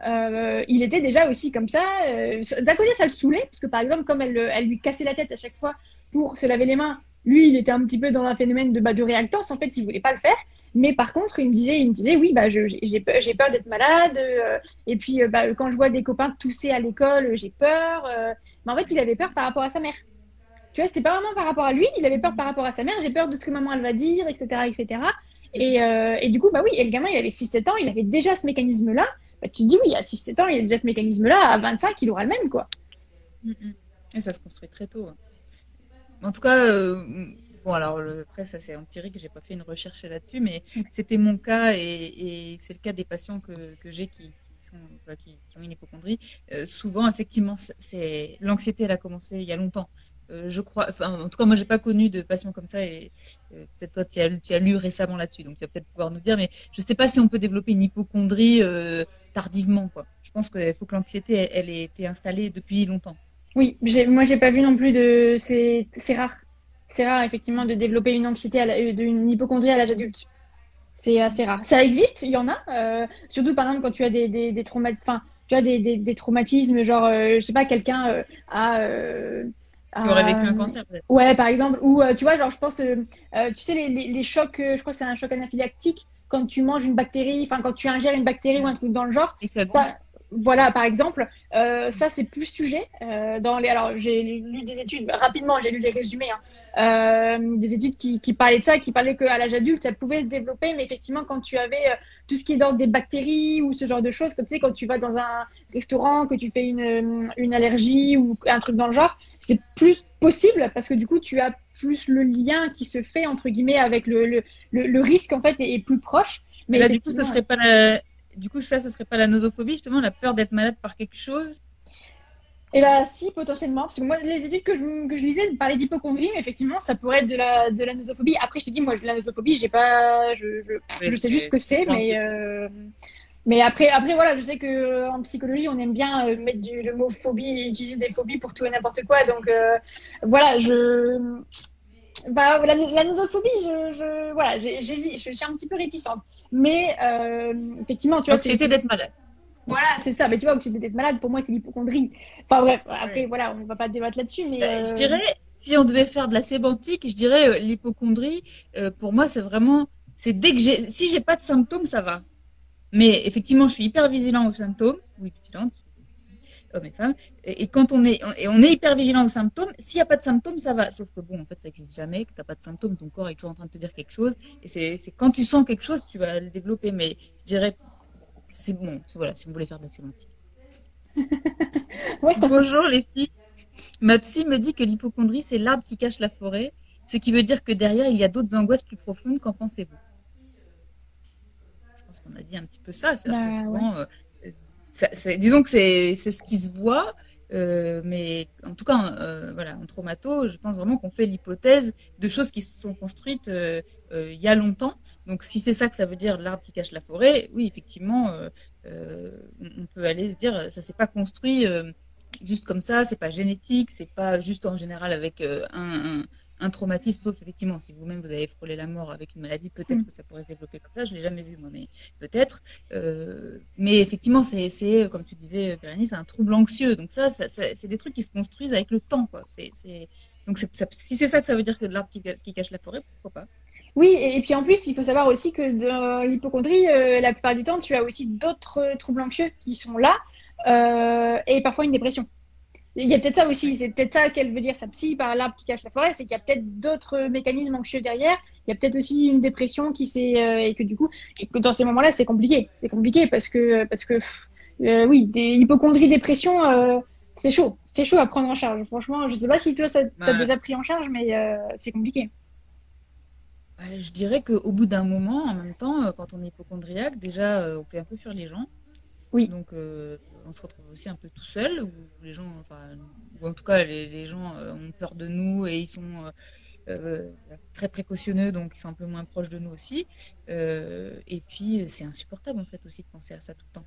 Euh, il était déjà aussi comme ça. Euh, d'un côté, ça le saoulait, parce que par exemple, comme elle, lui cassait la tête à chaque fois pour se laver les mains, lui, il était un petit peu dans un phénomène de, bah, de réactance. En fait, il voulait pas le faire. Mais par contre, il me disait, il me disait, oui, bah, j'ai peur, peur d'être malade. Euh, et puis, bah, quand je vois des copains tousser à l'école, j'ai peur. mais en fait, il avait peur par rapport à sa mère. Tu vois, c'était pas vraiment par rapport à lui. Il avait peur par rapport à sa mère. J'ai peur de ce que maman elle va dire, etc., etc. Et, et du coup, bah oui, et le gamin, il avait 6-7 ans, il avait déjà ce mécanisme-là. Bah, tu te dis oui, à 6-7 ans, il y a déjà ce mécanisme-là, à 25, il aura le même, quoi. Mm, mm. Et ça se construit très tôt. Hein. En tout cas, euh, bon, alors après, ça c'est empirique, j'ai pas fait une recherche là-dessus, mais c'était mon cas et, c'est le cas des patients que, que j'ai qui, sont, qui, ont une hypochondrie. Euh, souvent, effectivement, c'est l'anxiété, elle a commencé il y a longtemps. Euh, je crois, enfin, en tout cas, moi, j'ai pas connu de patients comme ça et peut-être toi, tu as, as, lu récemment là-dessus, donc tu vas peut-être pouvoir nous dire, mais je sais pas si on peut développer une hypochondrie tardivement. Quoi. Je pense qu'il faut que l'anxiété, elle, ait été installée depuis longtemps. Oui, moi j'ai pas vu non plus de. C'est rare. C'est rare effectivement de développer une anxiété, à une hypochondrie à l'âge adulte. C'est assez rare. Ça existe, il y en a. Euh, surtout par exemple quand tu as des, des, des enfin, tu as des, des, traumatismes, genre, euh, je sais pas, quelqu'un euh, a. qui aurait vécu un cancer peut-être. Ouais, par exemple. Ou tu vois, genre, je pense, tu sais, les, les, les chocs, je crois que c'est un choc anaphylactique quand tu manges une bactérie, enfin quand tu ingères une bactérie ou un truc dans le genre. Ça, voilà, par exemple, euh, ça c'est plus sujet. Euh, dans les, alors j'ai lu des études rapidement, j'ai lu les résumés, hein, euh, des études qui, qui, parlaient de ça, qui parlaient qu'à l'âge adulte ça pouvait se développer, mais effectivement quand tu avais euh, tout ce qui est d'ordre des bactéries ou ce genre de choses, comme tu sais quand tu vas dans un restaurant, que tu fais une, une allergie ou un truc dans le genre, c'est plus possible parce que du coup tu as plus le lien qui se fait entre guillemets avec le, le, le, risque en fait est, plus proche. Mais là, du coup, ce serait pas la... du coup ça, ce serait pas la nosophobie justement, la peur d'être malade par quelque chose? Eh bien, si, potentiellement. Parce que moi, les études que je, que je lisais parlaient d'hypochondrie, mais effectivement, ça pourrait être de la, de la nosophobie. Après, je te dis, moi, la nosophobie, j'ai pas. Je, je, je sais juste ce que c'est, mais. Euh, mais après, après, voilà, je sais que euh, en psychologie, on aime bien euh, mettre du, le mot phobie, utiliser des phobies pour tout et n'importe quoi. Donc, voilà, je. Bah, la, la nosophobie, je, je voilà, je suis un petit peu réticente. Mais euh, effectivement, tu vois. C'était d'être malade. Voilà, c'est ça. Mais tu vois, c'était d'être malade, pour moi, c'est l'hypochondrie. Enfin bref, après, voilà, on ne va pas débattre là-dessus. Mais bah, Je euh, dirais, si on devait faire de la sémantique, je dirais euh, l'hypochondrie, euh, pour moi, c'est vraiment. C'est dès que j'ai. Si j'ai pas de symptômes, ça va. Mais effectivement, je suis hyper vigilant aux symptômes. Oui, vigilante hommes et femmes. Et, quand on est, et on est hyper vigilant aux symptômes, s'il n'y a pas de symptômes, ça va. Sauf que bon, en fait, ça n'existe jamais, que tu n'as pas de symptômes, ton corps est toujours en train de te dire quelque chose. Et c'est quand tu sens quelque chose, tu vas le développer. Mais je dirais, c'est bon, voilà, si on voulait faire de la sémantique. <laughs> Bonjour les filles. Ma psy me dit que l'hypochondrie, c'est l'arbre qui cache la forêt, ce qui veut dire que derrière, il y a d'autres angoisses plus profondes. Qu'en pensez-vous? Je pense qu'on a dit un petit peu ça. C'est bah, disons que c'est ce qui se voit, euh, mais en tout cas, euh, voilà, en traumato, je pense vraiment qu'on fait l'hypothèse de choses qui se sont construites euh, il y a longtemps. Donc, si c'est ça que ça veut dire, l'arbre qui cache la forêt, oui, effectivement, on peut aller se dire, ça s'est pas construit juste comme ça, c'est pas génétique, c'est pas juste en général avec un traumatisme, sauf effectivement, si vous-même vous avez frôlé la mort avec une maladie, peut-être mm. que ça pourrait se développer comme ça. Je l'ai jamais vu moi, mais peut-être. Euh, mais effectivement, c'est, comme tu disais, Pérénie, c'est un trouble anxieux. Donc ça, c'est des trucs qui se construisent avec le temps, quoi. Donc si c'est ça que ça veut dire que de l'arbre qui, cache la forêt, pourquoi pas? Oui, et, puis en plus, il faut savoir aussi que dans l'hypochondrie, euh, la plupart du temps, tu as aussi d'autres troubles anxieux qui sont là, euh, et parfois une dépression. Il y a peut-être ça aussi, c'est peut-être ça qu'elle veut dire, sa psy, par l'arbre qui cache la forêt, c'est qu'il y a peut-être d'autres mécanismes anxieux derrière. Il y a peut-être aussi une dépression qui s'est. Euh, et que du coup, et que dans ces moments-là, c'est compliqué. C'est compliqué parce que, parce que euh, oui, des hypochondries, dépression, euh, c'est chaud. C'est chaud à prendre en charge. Franchement, je sais pas si toi, ça t'as déjà pris en charge, mais c'est compliqué. Je dirais qu'au bout d'un moment, en même temps, quand on est hypochondriaque, déjà, on fait un peu fuir les gens. Oui. Donc, on se retrouve aussi un peu tout seul, où les gens, enfin, ou en tout cas, les, gens euh, ont peur de nous et ils sont euh, euh, très précautionneux, donc ils sont un peu moins proches de nous aussi. et puis, c'est insupportable, en fait, aussi de penser à ça tout le temps.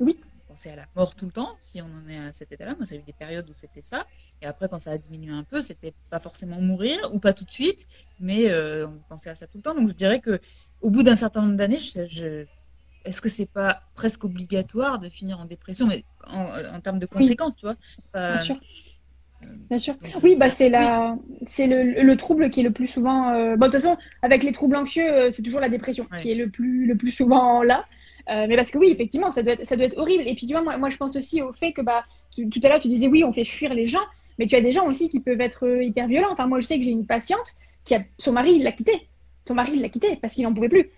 oui. Penser à la mort tout le temps, si on en est à cet état-là. Moi, j'ai eu des périodes où c'était ça. Et après, quand ça a diminué un peu, c'était pas forcément mourir, ou pas tout de suite, mais on pensait à ça tout le temps. Donc, je dirais que au bout d'un certain nombre d'années, je est-ce que c'est pas presque obligatoire de finir en dépression, mais en, termes de conséquences, tu vois Bien sûr. Euh, Bien sûr. oui, bah c'est la, c'est le, trouble qui est le plus souvent. Euh, Bon, de toute façon, avec les troubles anxieux, euh, c'est toujours la dépression qui est le plus, le plus souvent là. mais parce que oui, effectivement, ça doit être, ça doit être horrible. Et puis tu vois, moi, moi, je pense aussi au fait que bah, tout à l'heure, tu disais oui, on fait fuir les gens, mais tu as des gens aussi qui peuvent être hyper violents. Enfin, moi, je sais que j'ai une patiente qui a son mari, il l'a quitté. Son mari, il l'a quitté parce qu'il n'en pouvait plus.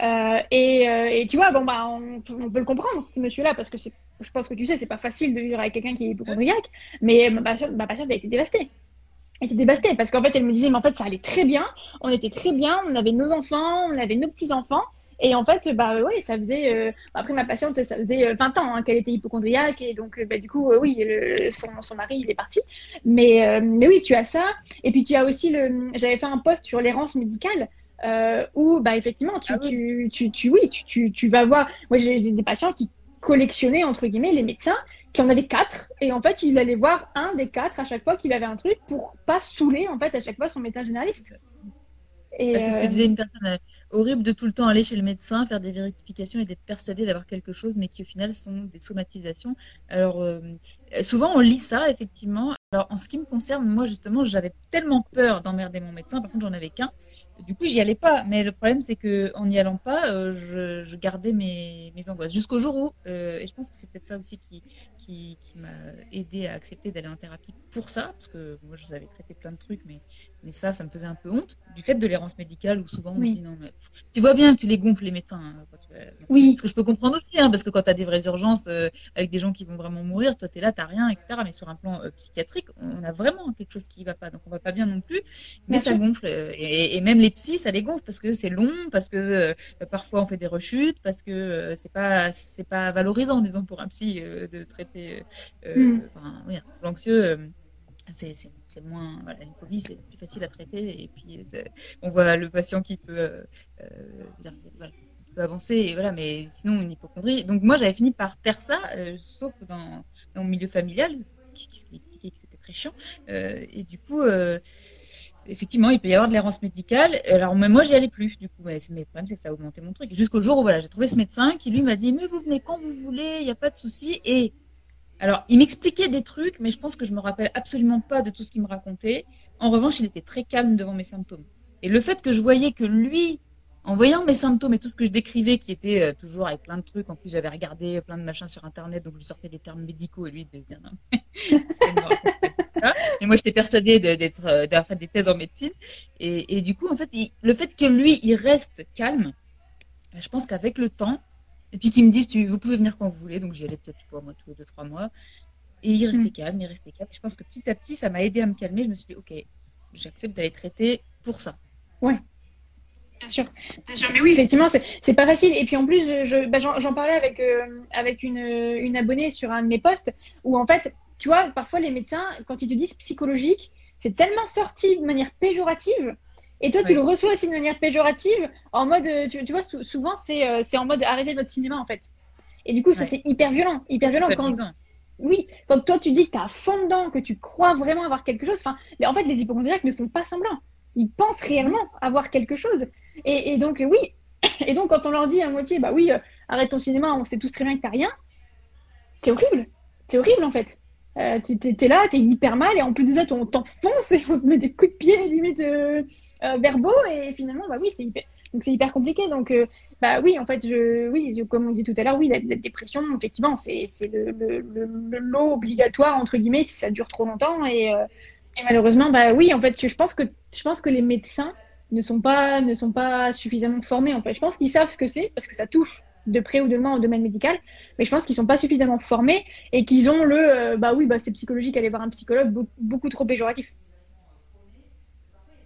Euh, et, euh, et, tu vois, bon, bah, on, peut le comprendre, ce monsieur-là, parce que je pense que tu sais, c'est pas facile de vivre avec quelqu'un qui est hypochondriaque, mais ma patiente, ma a été dévastée. Elle était dévastée parce qu'en fait, elle me disait, mais en fait, ça allait très bien, on était très bien, on avait nos enfants, on avait nos petits-enfants, et en fait, bah ouais, ça faisait. Euh, après ma patiente, ça faisait 20 ans hein, qu'elle était hypochondriaque et donc bah, du coup, oui, son, son, mari il est parti. Mais mais oui, tu as ça. Et puis tu as aussi le. J'avais fait un post sur l'errance médicale euh, où bah, effectivement, tu, ah oui. Tu, tu, oui, tu, tu, vas voir. Moi, j'ai des patients qui collectionnaient, entre guillemets, les médecins, qui en avaient quatre. Et en fait, il allait voir un des quatre à chaque fois qu'il avait un truc pour pas saouler, en fait, à chaque fois son médecin généraliste. Et bah, c'est ce que euh, disait une personne euh, horrible de tout le temps aller chez le médecin, faire des vérifications et d'être persuadé d'avoir quelque chose, mais qui au final sont des somatisations. Alors, souvent on lit ça, effectivement. Alors, en ce qui me concerne, moi justement, j'avais tellement peur d'emmerder mon médecin, par contre, j'en avais qu'un. Du coup, j'y allais pas. Mais le problème, c'est que en n'y allant pas, euh, je, gardais mes, mes angoisses jusqu'au jour où, euh, et je pense que c'est peut-être ça aussi qui, qui, qui m'a aidé à accepter d'aller en thérapie pour ça, parce que moi, je vous avais traité plein de trucs, mais, mais ça, ça me faisait un peu honte du fait de l'errance médicale où souvent on me dit non, mais tu vois bien que tu les gonfles les médecins. Hein, oui. Ce que je peux comprendre aussi, hein, parce que quand tu as des vraies urgences euh, avec des gens qui vont vraiment mourir, toi, tu es là, tu rien, etc. Mais sur un plan psychiatrique, on a vraiment quelque chose qui va pas, donc on va pas bien non plus, mais ça gonfle. Et, et même les psy, ça les gonfle parce que c'est long, parce que euh, parfois on fait des rechutes, parce que euh, c'est pas c'est pas valorisant, disons, pour un psy euh, de traiter. Mm. Oui, l'anxieux. C'est moins voilà, une phobie c'est plus facile à traiter et puis on voit le patient qui peut, bien, peut avancer et voilà mais sinon une hypochondrie donc moi j'avais fini par taire ça sauf dans, dans, mon milieu familial qui, qui, expliquait que c'était très chiant et du coup effectivement, il peut y avoir de l'errance médicale. Alors, moi, j'y allais plus, du coup. Mais le problème, c'est que ça a augmenté mon truc. Jusqu'au jour où, voilà, j'ai trouvé ce médecin qui, lui, m'a dit, mais vous venez quand vous voulez, il n'y a pas de souci. Et, alors, il m'expliquait des trucs, mais je pense que je me rappelle absolument pas de tout ce qu'il me racontait. En revanche, il était très calme devant mes symptômes. Et le fait que je voyais que lui, en voyant mes symptômes et tout ce que je décrivais, qui était euh, toujours avec plein de trucs, en plus j'avais regardé plein de machins sur Internet, donc je sortais des termes médicaux et lui il devait se dire non, <laughs> ça. Et moi j'étais persuadée d'être, euh, d'avoir fait des thèses en médecine. Et, et du coup, en fait, le fait que lui, il reste calme, bah, je pense qu'avec le temps, et puis qu'il me dise, tu, vous pouvez venir quand vous voulez, donc j'y allais peut-être, pas moi, tous les deux, trois mois. Et il restait mm. calme, il restait calme. je pense que petit à petit, ça m'a aidé à me calmer. Je me suis dit, ok, j'accepte d'aller traiter pour ça. Ouais. Bien sûr. Mais oui, effectivement, c'est pas facile. Et puis en plus, bah, j'en parlais avec, euh, avec une, une, abonnée sur un de mes posts où en fait, tu vois, parfois les médecins, quand ils te disent psychologique, c'est tellement sorti de manière péjorative. Et toi, tu le reçois aussi de manière péjorative, en mode, tu, tu vois, souvent, euh, c'est en mode arrêtez votre cinéma, en fait. Et du coup, ça, c'est hyper violent. Hyper violent quand. oui, quand toi tu dis que tu as fond dedans, que tu crois vraiment avoir quelque chose, enfin, en fait, les hypochondriaques ne font pas semblant. Ils pensent réellement avoir quelque chose. Et, donc, oui. <coughs> Et donc, quand on leur dit à moitié, bah oui, euh, arrête ton cinéma, on sait tous très bien que t'as rien, c'est horrible. C'est horrible, en fait. Euh, t'es là, t'es hyper mal, et en plus de ça, on t'enfonce et on te met des coups de pied limite euh, euh, verbaux, et finalement, bah oui, c'est hyper, donc c'est hyper compliqué. Donc, euh, bah oui, en fait, je, oui, comme on dit tout à l'heure, oui, la, dépression, effectivement, c'est le, lot obligatoire entre guillemets si ça dure trop longtemps. Et, et, malheureusement, bah oui, en fait, je pense que je pense que les médecins ne sont pas ne sont pas suffisamment formés. En fait, je pense qu'ils savent ce que c'est parce que ça touche de près ou de loin au domaine médical, mais je pense qu'ils sont pas suffisamment formés et qu'ils ont le euh, bah oui bah c'est psychologique aller voir un psychologue beaucoup, trop péjoratif.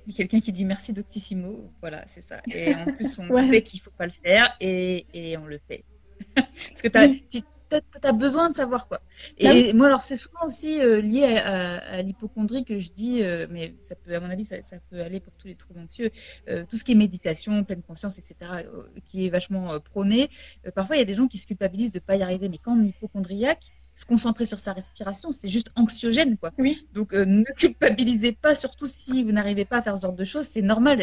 Il y a quelqu'un qui dit merci Doctissimo, voilà c'est ça. Et en plus on <laughs> sait qu'il faut pas le faire et, et on le fait <laughs> parce que tu as besoin de savoir quoi. Et moi, alors, c'est souvent aussi euh, lié à, l'hypochondrie que je dis, euh, mais ça peut, à mon avis, ça, peut aller pour tous les troubles anxieux. Euh, tout ce qui est méditation, pleine conscience, etc., qui est vachement prôné. parfois, il y a des gens qui se culpabilisent de ne pas y arriver, mais quand on est hypochondriaque, se concentrer sur sa respiration, c'est juste anxiogène, quoi. Oui. Donc, ne culpabilisez pas, surtout si vous n'arrivez pas à faire ce genre de choses. C'est normal.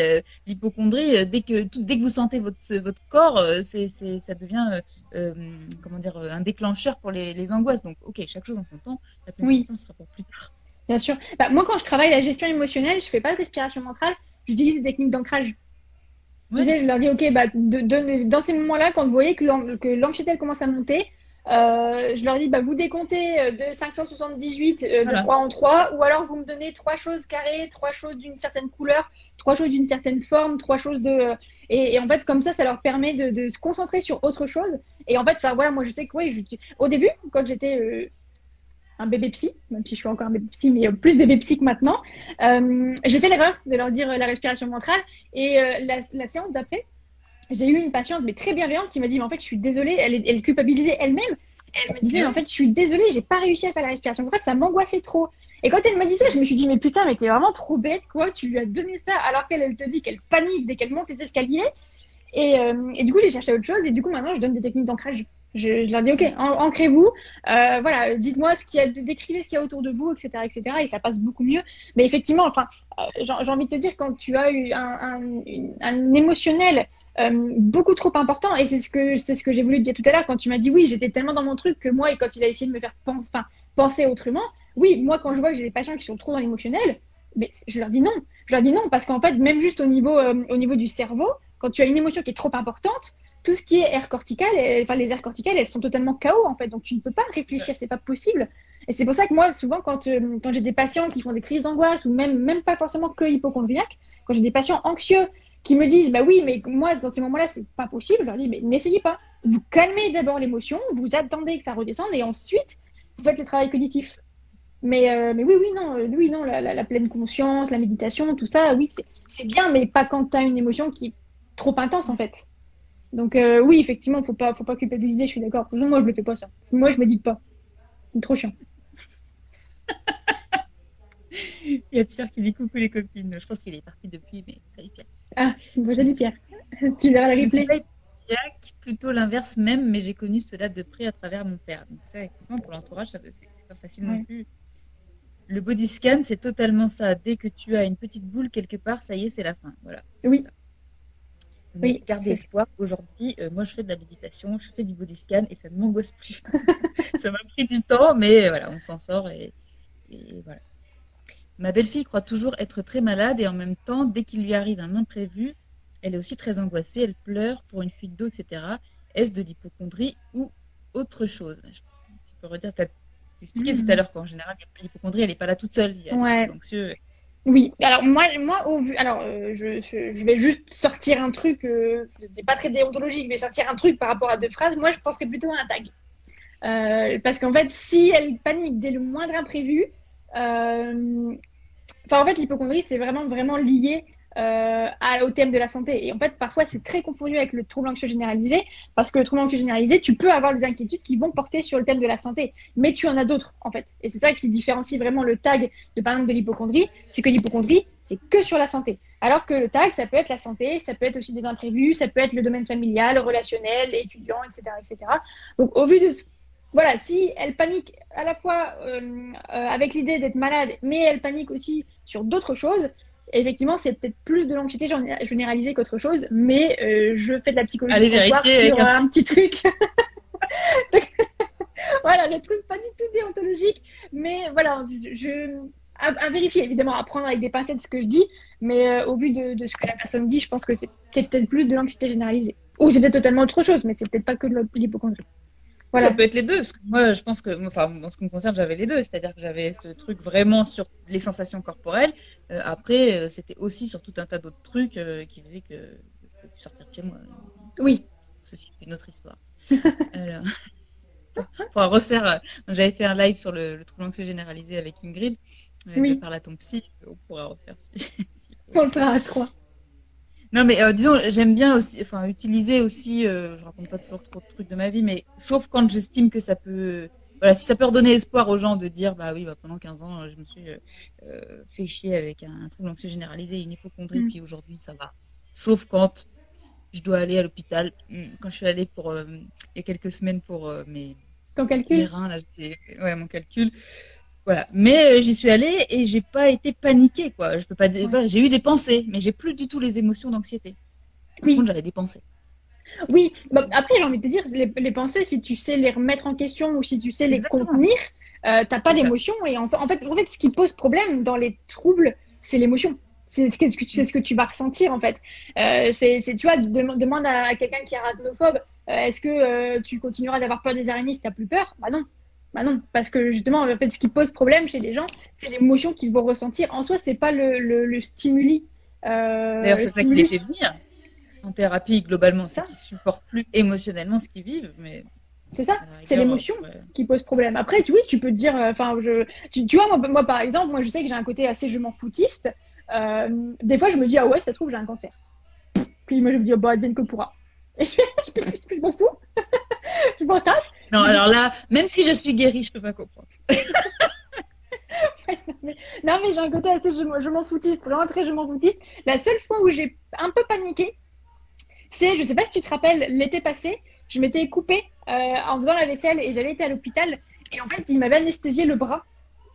L'hypochondrie, dès que dès que vous sentez votre votre corps, c'est ça devient euh, comment dire, un déclencheur pour les, angoisses. Donc, ok, chaque chose en son temps. La pleine oui. sera pour plus tard. Bien sûr. Bah, moi, quand je travaille la gestion émotionnelle, je fais pas de respiration ventrale, j'utilise des techniques d'ancrage. Tu sais, je leur dis, ok, bah, de, dans ces moments-là, quand vous voyez que l'anxiété commence à monter, euh, je leur dis, bah, vous décomptez euh, de 578 de 3 en 3, ou alors vous me donnez trois choses carrées, trois choses d'une certaine couleur, trois choses d'une certaine forme, trois choses de. Et, en fait, comme ça, ça leur permet de, se concentrer sur autre chose. Et en fait, voilà, moi, je sais que, au début, quand j'étais euh, un bébé psy, même si je suis encore un bébé psy, mais plus bébé psy que maintenant, euh, j'ai fait l'erreur de leur dire la respiration ventrale. Et euh, la, séance d'après, j'ai eu une patiente, mais très bienveillante, qui m'a dit, mais en fait, je suis désolée, elle, elle culpabilisait elle-même. Elle me disait, en fait, je suis désolée, j'ai pas réussi à faire la respiration ventrale, ça m'angoissait trop. Et quand elle m'a dit ça, je me suis dit, mais putain, mais t'es vraiment trop bête, quoi. Tu lui as donné ça alors qu'elle te dit qu'elle panique dès qu'elle monte les escaliers. Et, euh, et du coup, j'ai cherché autre chose. Et du coup, maintenant, je donne des techniques d'ancrage. Je, leur dis, OK, ancrez-vous. Euh, voilà, dites-moi ce qu'il y a, décrivez ce qu'il y a autour de vous, etc., etc. Et ça passe beaucoup mieux. Mais effectivement, enfin, euh, j'ai envie de te dire, quand tu as eu un, émotionnel beaucoup trop important, et c'est ce que c'est ce que j'ai voulu te dire tout à l'heure quand tu m'as dit oui, j'étais tellement dans mon truc que moi, et quand il a essayé de me faire penser, autrement, oui, moi, quand je vois que j'ai des patients qui sont trop dans l'émotionnel, mais je leur dis non. Je leur dis non parce qu'en fait, même juste au niveau, au niveau du cerveau, quand tu as une émotion qui est trop importante, tout ce qui est air cortical, enfin les aires corticales, elles sont totalement chaos en fait. Donc tu ne peux pas réfléchir, c'est pas possible. Et c'est pour ça que moi, souvent, quand, euh, quand j'ai des patients qui font des crises d'angoisse ou même, même pas forcément que hypochondriaques, quand j'ai des patients anxieux qui me disent, bah oui, mais moi, dans ces moments-là, c'est pas possible, je leur dis, mais n'essayez pas. Vous calmez d'abord l'émotion, vous attendez que ça redescende et ensuite, vous faites le travail cognitif. Mais, euh, mais oui, oui, non, euh, oui, non la, la, pleine conscience, la méditation, tout ça, oui, c'est bien, mais pas quand tu as une émotion qui trop intense, en fait. Donc, euh, oui, effectivement, faut pas, faut pas culpabiliser, je suis d'accord. Moi, je le fais pas, ça. Moi, je médite pas. C'est trop chiant. <laughs> Il y a Pierre qui dit coucou les copines. Je pense qu'il est parti depuis, mais salut Pierre. Ah, salut Pierre. <laughs> tu verras la replay. plutôt l'inverse même, mais j'ai connu cela de près à travers mon père. Donc ça, effectivement, pour l'entourage, c'est pas facile non plus. Le body scan, c'est totalement ça. Dès que tu as une petite boule quelque part, ça y est, c'est la fin. Voilà. Oui. Oui, gardez espoir. Aujourd'hui, euh, moi, je fais de la méditation, je fais du body scan et ça ne m'angoisse plus. <laughs> ça m'a pris du temps, mais voilà, on s'en sort et, voilà. Ma belle-fille croit toujours être très malade et en même temps, dès qu'il lui arrive un imprévu, elle est aussi très angoissée, elle pleure pour une fuite d'eau, etc. Est-ce de l'hypochondrie ou autre chose? Tu peux redire, ta expliqué tout à l'heure qu'en général, l'hypochondrie, elle n'est pas là toute seule. Il y a ouais. Oui, alors moi, au vu, alors euh, je, vais juste sortir un truc, euh, c'est pas très déontologique, mais sortir un truc par rapport à deux phrases. Moi, je penserais plutôt à un tag, euh, parce qu'en fait, si elle panique dès le moindre imprévu, enfin en fait, l'hypochondrie, c'est vraiment vraiment lié euh, au thème de la santé. Et en fait, parfois, c'est très confondu avec le trouble anxieux généralisé, parce que le trouble anxieux généralisé, tu peux avoir des inquiétudes qui vont porter sur le thème de la santé, mais tu en as d'autres, en fait. Et c'est ça qui différencie vraiment le tag de, par de l'hypochondrie, c'est que l'hypochondrie, c'est que sur la santé. Alors que le tag, ça peut être la santé, ça peut être aussi des imprévus, ça peut être le domaine familial, relationnel, étudiant, etc., etc. Donc, au vu de voilà, si elle panique à la fois avec l'idée d'être malade, mais elle panique aussi sur d'autres choses, effectivement, c'est peut-être plus de l'anxiété généralisée qu'autre chose, mais je fais de la psychologie Allez vérifier sur un petit truc. <laughs> voilà, le truc pas du tout déontologique, mais voilà, je, à, vérifier, évidemment, à prendre avec des pincettes ce que je dis, mais euh, au vu de, ce que la personne dit, je pense que c'est peut-être plus de l'anxiété généralisée. Ou c'est peut-être totalement autre chose, mais c'est peut-être pas que de l'hypochondrie. Voilà. Ça peut être les deux, parce que moi, je pense que, enfin, en ce qui me concerne, j'avais les deux, c'est-à-dire que j'avais ce truc vraiment sur les sensations corporelles. Euh, après, euh, c'était aussi sur tout un tas d'autres trucs qui faisaient que je peux sortir de chez moi. Oui. Ceci, c'est une autre histoire. <laughs> Alors, pour, refaire, j'avais fait un live sur le, le trouble anxieux généralisé avec Ingrid. Oui. Par à ton psy, on pourra refaire <laughs> si. on le fera à trois. Non, mais euh, disons, j'aime bien aussi, enfin, utiliser aussi, euh, je raconte pas toujours trop de trucs de ma vie, mais sauf quand j'estime que ça peut, voilà, si ça peut redonner espoir aux gens de dire, bah oui, bah, pendant 15 ans, je me suis euh, fait chier avec un, trouble anxieux généralisé, une hypochondrie, mm. puis aujourd'hui, ça va. Sauf quand je dois aller à l'hôpital. Mm, quand je suis allée pour, il y a quelques semaines pour mes, Ton calcul? mes reins, là, ouais, mon calcul. Voilà. Mais euh, j'y suis allée et j'ai pas été paniquée, quoi. Je peux pas. j'ai eu des pensées, mais j'ai plus du tout les émotions d'anxiété. Par oui. contre, j'avais des pensées. Oui. Bah, après, j'ai envie de te dire, les, pensées, si tu sais les remettre en question ou si tu sais les contenir, euh, t'as pas d'émotion. Et en, fait, en fait, ce qui pose problème dans les troubles, c'est l'émotion. C'est ce que tu ce que tu vas ressentir en fait. Euh, c'est tu vois, demande à, quelqu'un qui est arachnophobe, euh, est-ce que tu continueras d'avoir peur des araignées si t'as plus peur? Bah non. Bah non, parce que justement, en fait, ce qui pose problème chez les gens, c'est l'émotion qu'ils vont ressentir. En soi, c'est pas le, le, stimuli. Euh, D'ailleurs, c'est ça qui les fait venir. En thérapie, globalement, c'est qu'ils supportent plus émotionnellement ce qu'ils vivent, mais. C'est ça, c'est l'émotion qui pose problème. Après, tu, oui, tu peux te dire, euh, enfin, je, tu, vois, moi, moi, par exemple, moi, je sais que j'ai un côté assez je m'en foutiste. Euh, des fois, je me dis, ah ouais, ça se trouve, j'ai un cancer. Puis moi, je me dis, oh, bah, advienne que pourra. Je, je, je m'en fous. <laughs> je m'en tape. Non, alors là, même si je suis guérie, je peux pas comprendre. <laughs> non, mais j'ai un côté assez je, m'en foutiste, vraiment très je m'en foutiste. La seule fois où j'ai un peu paniqué, c'est, je sais pas si tu te rappelles, l'été passé, je m'étais coupée euh, en faisant la vaisselle et j'avais été à l'hôpital. Et en fait, il m'avait anesthésié le bras.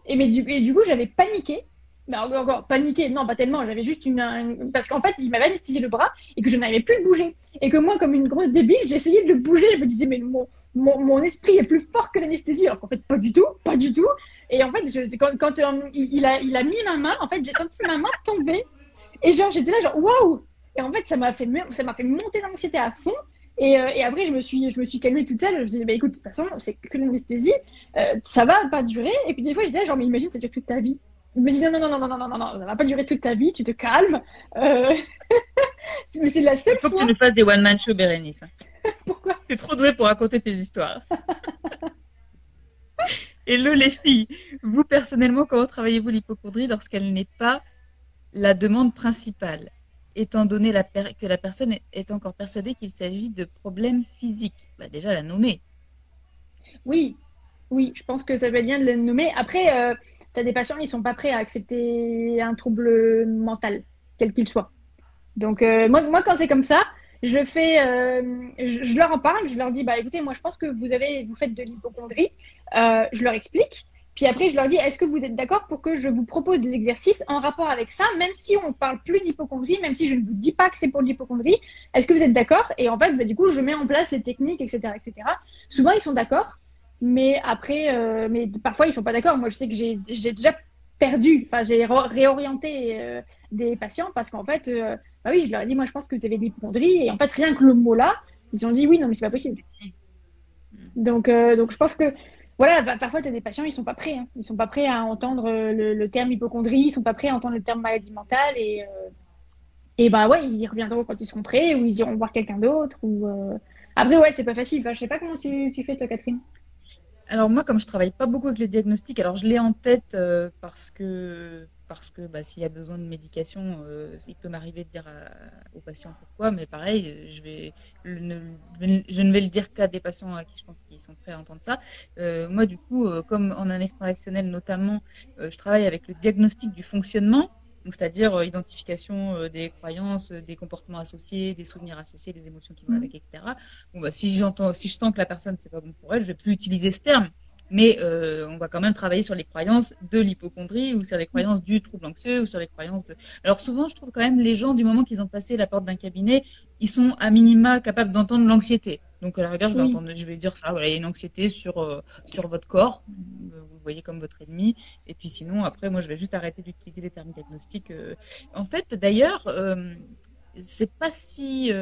Et, mais du, et du coup, j'avais paniqué mais encore, paniqué, non, pas tellement, j'avais juste une. Parce qu'en fait, il m'avait anesthésié le bras et que je n'arrivais plus le bouger. Et que moi, comme une grosse débile, j'essayais de le bouger. Je me disais, mais mon, mon, mon esprit est plus fort que l'anesthésie. Alors qu'en fait, pas du tout, pas du tout. Et en fait, quand, quand euh, il, a, il a mis ma main, en fait, j'ai senti ma main tomber. Et genre, j'étais là, genre, waouh! Et en fait, ça m'a fait, fait monter l'anxiété à fond. Et, euh, et, après, je me suis, je me suis calmée toute seule. Je me disais, bah écoute, de toute façon, c'est que l'anesthésie, euh, ça va pas durer. Et puis des fois, j'étais genre, mais imagine, ça dure toute ta vie. Je me dis non, non, non, non, non, non, non, non, ça va pas durer toute ta vie, tu te calmes. Euh... <laughs> mais c'est la seule Il faut que tu nous fasses des one-man show, Bérénice. <laughs> Pourquoi T'es trop douée pour raconter tes histoires. <laughs> Hello les filles, vous personnellement, comment travaillez-vous l'hypochondrie lorsqu'elle n'est pas la demande principale, étant donné la que la personne est encore persuadée qu'il s'agit de problèmes physiques? Bah, Déjà la nommer. Oui, oui, je pense que ça va bien de la nommer. Après, euh, tu as des patients, ils sont pas prêts à accepter un trouble mental, quel qu'il soit. Donc, euh, moi, moi, quand c'est comme ça, je le fais, euh, je, leur en parle, je leur dis, bah écoutez, moi, je pense que vous avez, vous faites de l'hypochondrie. Euh, je leur explique. Puis après, je leur dis, est-ce que vous êtes d'accord pour que je vous propose des exercices en rapport avec ça, même si on ne parle plus d'hypochondrie, même si je ne vous dis pas que c'est pour l'hypochondrie, est-ce que vous êtes d'accord? Et en fait, bah, du coup, je mets en place les techniques, etc., etc. Souvent, ils sont d'accord. Mais après, euh, mais parfois ils sont pas d'accord. Moi, je sais que j'ai déjà perdu, enfin j'ai réorienté euh, des patients parce qu'en fait, euh, bah oui, je leur ai dit, moi je pense que tu avais de l'hypochondrie et en fait rien que le mot là, ils ont dit oui, non mais c'est pas possible. Donc, donc je pense que voilà, bah, parfois tu as des patients, ils sont pas prêts, hein. ils sont pas prêts à entendre le, terme hypochondrie, ils sont pas prêts à entendre le terme maladie mentale et et bah ouais, ils reviendront quand ils seront prêts ou ils iront voir quelqu'un d'autre ou après ouais, c'est pas facile. Enfin, je sais pas comment tu, tu fais toi, Catherine. Alors moi, comme je travaille pas beaucoup avec le diagnostic, alors je l'ai en tête euh, parce que parce que bah, s'il y a besoin de médication, euh, il peut m'arriver de dire aux patients pourquoi, mais pareil, je vais ne vais le dire qu'à des patients à qui je pense qu'ils sont prêts à entendre ça. Euh, moi, du coup, comme en analyse transactionnelle notamment, je travaille avec le diagnostic du fonctionnement. C'est-à-dire identification des croyances, des comportements associés, des souvenirs associés, des émotions qui vont avec, etc. Bon, bah, si j'entends, si je sens que la personne c'est pas bon pour elle, je vais plus utiliser ce terme. Mais euh, on va quand même travailler sur les croyances de l'hypochondrie ou sur les croyances du trouble anxieux ou sur les croyances de. Alors souvent, je trouve quand même les gens du moment qu'ils ont passé la porte d'un cabinet, ils sont à minima capables d'entendre l'anxiété. Donc à la rigueur, je vais entendre, je vais dire ça. Voilà, il y a une anxiété sur euh, sur votre corps. Vous voyez comme votre ennemi. Et puis sinon, après, moi, je vais juste arrêter d'utiliser les termes diagnostiques. Euh. En fait, d'ailleurs, euh, c'est pas si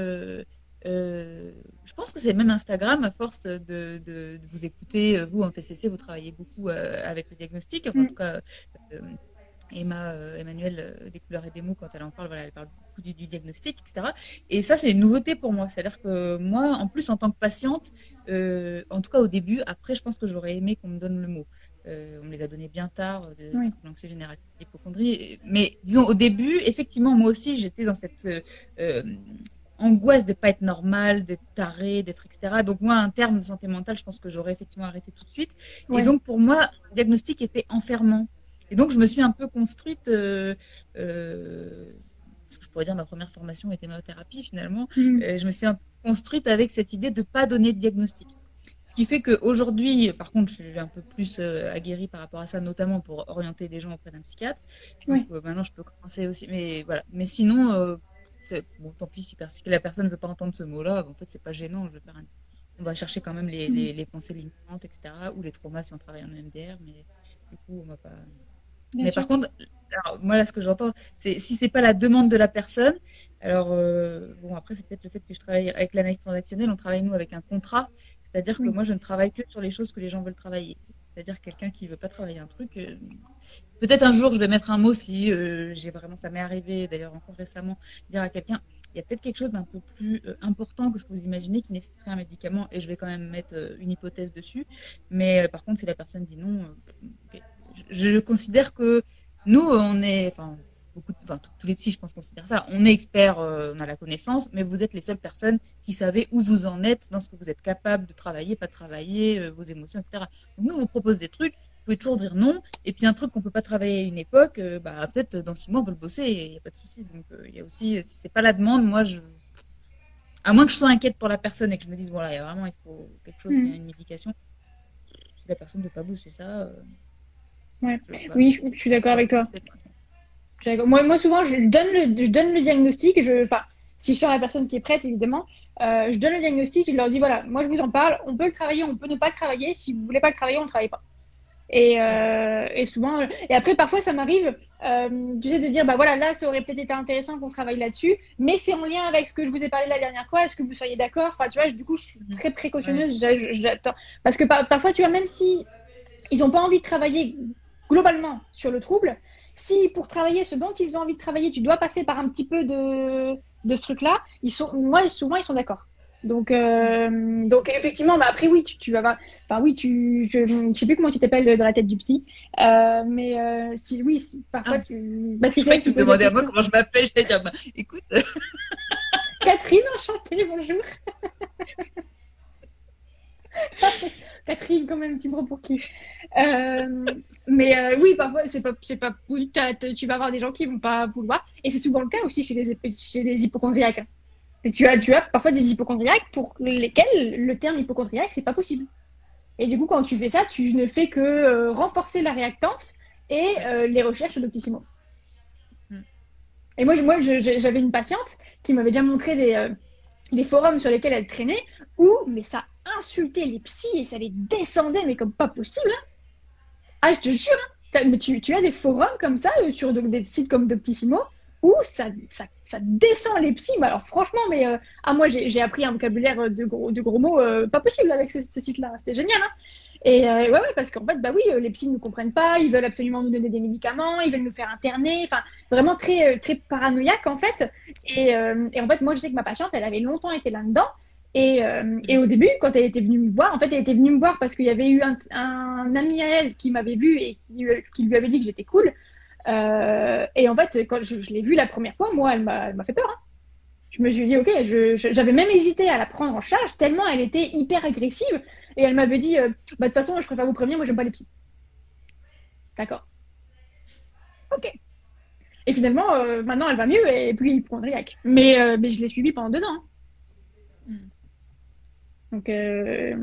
euh, je pense que c'est même Instagram, à force de, de, vous écouter, euh, vous en TCC, vous travaillez beaucoup euh, avec le diagnostic. En mm. tout cas, Emma, Emmanuel des couleurs et des mots, quand elle en parle, voilà, elle parle beaucoup du, diagnostic, etc. Et ça, c'est une nouveauté pour moi. C'est-à-dire que moi, en plus, en tant que patiente, en tout cas au début, après, je pense que j'aurais aimé qu'on me donne le mot. on me les a donnés bien tard, de oui. l'anxiété générale, l'hypochondrie. Mais disons, au début, effectivement, moi aussi, j'étais dans cette angoisse de pas être normal, d'être taré, d'être etc. Donc moi, un terme de santé mentale, je pense que j'aurais effectivement arrêté tout de suite. Et donc pour moi, le diagnostic était enfermant. Et donc je me suis un peu construite, euh, euh, ce que je pourrais dire ma première formation était thérapie finalement. Mm. Euh, je me suis construite avec cette idée de pas donner de diagnostic. Ce qui fait qu'aujourd'hui, par contre, je suis un peu plus aguerrie par rapport à ça, notamment pour orienter des gens auprès d'un psychiatre. Donc maintenant, je peux commencer aussi. Mais voilà. Mais sinon, bon, tant pis si, la personne ne veut pas entendre ce mot-là, en fait, c'est pas gênant. Je On va chercher quand même les, les, pensées limitantes, etc., ou les traumas si on travaille en EMDR, mais du coup, on va pas. mais par contre, moi, là, ce que j'entends, c'est si c'est pas la demande de la personne, alors, euh, bon, après, c'est peut-être le fait que je travaille avec l'analyse transactionnelle, on travaille, nous, avec un contrat, c'est-à-dire que moi, je ne travaille que sur les choses que les gens veulent travailler. C'est-à-dire quelqu'un qui veut pas travailler un truc. Euh, peut-être un jour, je vais mettre un mot si euh, j'ai vraiment, ça m'est arrivé d'ailleurs encore récemment, dire à quelqu'un, il y a peut-être quelque chose d'un peu plus euh, important que ce que vous imaginez qui nécessiterait un médicament et je vais quand même mettre une hypothèse dessus. Mais par contre, si la personne dit non, je, considère que nous, on est, tous les psys, je pense, considèrent ça. On est expert, euh, on a la connaissance, mais vous êtes les seules personnes qui savez où vous en êtes dans ce que vous êtes capable de travailler, pas travailler, euh, vos émotions, etc. Donc nous, on vous propose des trucs. Vous pouvez toujours dire non. Et puis un truc qu'on peut pas travailler à une époque, euh, bah, peut-être dans six mois, on peut le bosser. Il n'y a pas de souci. Donc il y a aussi, si c'est pas la demande, moi, je, à moins que je sois inquiète pour la personne et que je me dise, voilà, il y a vraiment, il faut quelque chose, mmh. une médication. Si la personne ne veut pas bosser ça. Ouais. oui, je, suis d'accord avec toi. Moi, moi, souvent, je donne le, je donne le diagnostic. Je, enfin, si je sens la personne qui est prête, évidemment, euh, je donne le diagnostic et je leur dis voilà, moi, je vous en parle. On peut le travailler, on peut ne pas le travailler. Si vous voulez pas le travailler, on ne travaille pas. Et, euh, et souvent, et après, parfois, ça m'arrive, euh, tu sais, de dire bah voilà, là, ça aurait peut-être été intéressant qu'on travaille là-dessus, mais c'est en lien avec ce que je vous ai parlé la dernière fois. Est-ce que vous seriez d'accord? Enfin, tu vois, du coup, je suis très précautionneuse. J'attends parce que parfois, tu vois, même si ils n'ont pas envie de travailler globalement sur le trouble, si pour travailler ce dont ils ont envie de travailler, tu dois passer par un petit peu de, de ce truc-là, ils sont, moi, souvent, ils sont d'accord. Donc, euh, donc effectivement, bah, après, oui, tu, tu vas voir. Enfin, oui, tu, je ne sais plus comment tu t'appelles dans la tête du psy. Euh, mais euh, si, oui, parfois, ah. tu. Parce que c'est vrai que tu me demandais à moi comment je m'appelle. Je vais dire, bah, écoute. <laughs> Catherine, enchantée, bonjour. <laughs> <laughs> Catherine, quand même, tu me prends pour qui? Euh, Mais euh, oui, parfois, c'est pas, c'est pas, tu vas avoir des gens qui vont pas vouloir. Et c'est souvent le cas aussi chez les, chez les hypochondriaques. Et tu as, tu as parfois des hypochondriaques pour lesquels le terme hypochondriaque, c'est pas possible. Et du coup, quand tu fais ça, tu ne fais que euh, renforcer la réactance et les recherches d'Octissimo. Hmm. Et moi, moi j'avais une patiente qui m'avait déjà montré des, des forums sur lesquels elle traînait où, mais ça insultait les psys et ça les descendait, mais comme pas possible. Hein. Ah, je te jure, hein. mais tu, as des forums comme ça euh, sur des sites comme Doctissimo où ça, descend les psys. alors franchement, mais euh, ah, moi j'ai appris un vocabulaire de gros, de gros mots euh, pas possible avec ce, site-là. C'était génial. Hein. Et ouais, parce qu'en fait, bah oui, les psys ne nous comprennent pas, ils veulent absolument nous donner des médicaments, ils veulent nous faire interner, enfin, vraiment très, très paranoïaque en fait. Et en fait, moi, je sais que ma patiente, elle avait longtemps été là-dedans. Euh, et, au début, quand elle était venue me voir, en fait, elle était venue me voir parce qu'il y avait eu un, ami à elle qui m'avait vu et qui, euh, lui avait dit que j'étais cool. Euh, et en fait, quand je, l'ai vue la première fois, moi, elle m'a fait peur. Hein. Je me suis dit, ok, j'avais même hésité à la prendre en charge tellement elle était hyper agressive. Et elle m'avait dit, bah, de toute façon, je préfère vous prévenir, moi, j'aime pas les psys. D'accord. Ok. Et finalement, maintenant, elle va mieux et plus hypochondriaque. Mais, euh, mais je l'ai suivie pendant deux ans. Mm. Donc, euh,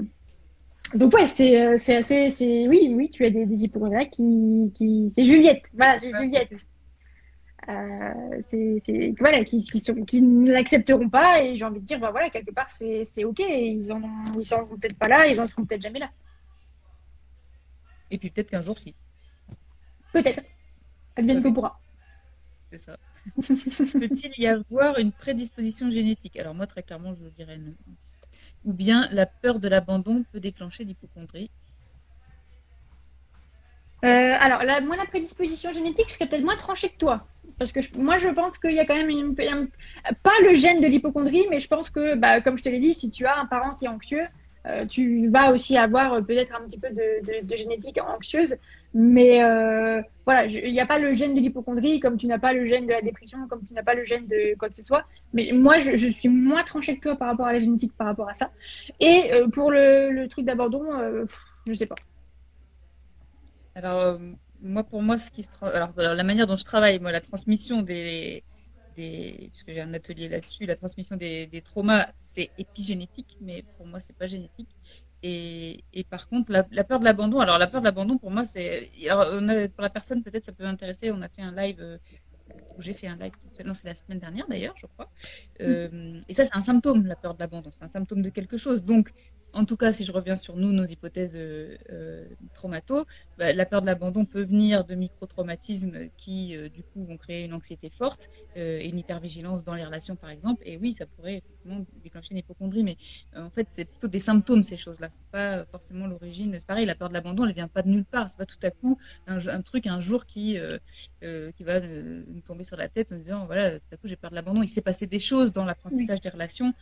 donc ouais, c'est, c'est assez. C'est, oui, oui, tu as des, des qui, qui. C'est Juliette. Voilà, c'est Juliette. c'est, c'est, voilà, qui, qui, sont, qui ne l'accepteront pas et j'ai envie de dire, bah voilà, quelque part, c'est, c'est ok. Ils en, ils seront peut-être pas là, ils en seront peut-être jamais là. Et puis peut-être qu'un jour, si. Peut-être. Advienne que pourra. C'est ça. <laughs> Peut-il y avoir une prédisposition génétique? Alors moi, très clairement, je dirais non. Ou bien la peur de l'abandon peut déclencher l'hypochondrie. Euh, alors, la, moi, la prédisposition génétique, je serais peut-être moins tranchée que toi. Parce que moi, je pense qu'il y a quand même une, pas le gène de l'hypochondrie, mais je pense que, bah, comme je te l'ai dit, si tu as un parent qui est anxieux, euh, tu vas aussi avoir euh, peut-être un petit peu de, génétique anxieuse. Mais euh, voilà, il n'y a pas le gène de l'hypochondrie, comme tu n'as pas le gène de la dépression, comme tu n'as pas le gène de quoi que ce soit. Mais moi, je, suis moins tranchée que toi par rapport à la génétique, par rapport à ça. Et pour le, truc d'abandon, je ne sais pas. Alors, moi, pour moi, ce qui se alors, la manière dont je travaille, la transmission des, puisque j'ai un atelier là-dessus, la transmission des, traumas, c'est épigénétique, mais pour moi, c'est pas génétique. Et, par contre, la, peur de l'abandon, alors la peur de l'abandon, pour moi, c'est. pour la personne, peut-être, ça peut intéresser. On a fait un live euh, j'ai fait un live, c'est la semaine dernière d'ailleurs, je crois. Euh, et ça, c'est un symptôme, la peur de l'abandon, c'est un symptôme de quelque chose. Donc, en tout cas, si je reviens sur nous, nos hypothèses euh, euh traumato, bah, la peur de l'abandon peut venir de micro-traumatismes qui, euh, du coup, vont créer une anxiété forte euh, et une hypervigilance dans les relations, par exemple. Et oui, ça pourrait effectivement déclencher une hypochondrie, mais en fait, c'est plutôt des symptômes, ces choses-là. C'est pas forcément l'origine. C'est pareil, la peur de l'abandon, elle vient pas de nulle part. C'est pas tout à coup un, truc un jour qui, qui va nous tomber sur la tête en disant, voilà, tout à coup, j'ai peur de l'abandon. Il s'est passé des choses dans l'apprentissage des relations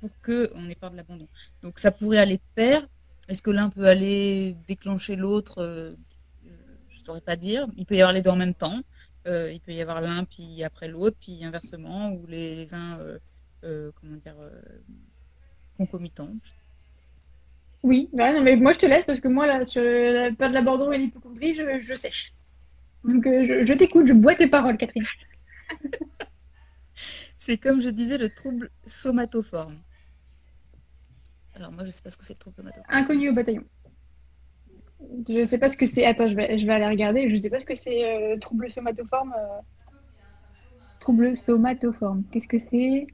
pour qu'on ait peur de l'abandon. Donc, ça pourrait aller de pair. Est-ce que l'un peut aller déclencher l'autre euh, Je ne saurais pas dire. Il peut y avoir les deux en même temps. Euh, il peut y avoir l'un puis après l'autre, puis inversement, ou les, uns, euh, comment dire, concomitants. Oui, bah non, mais moi je te laisse parce que moi, là, sur la peur de l'abandon et l'hypochondrie, je, je, sèche. Donc je, je t'écoute, je bois tes paroles, Catherine. <laughs> C'est comme je disais, le trouble somatoforme. Alors moi, je sais pas ce que c'est le trouble somatoforme. Inconnu au bataillon. Je sais pas ce que c'est. Attends, je vais, je vais aller regarder. Je sais pas ce que c'est euh, trouble somatoforme. Euh. Trouble somatoforme. Qu'est-ce que c'est?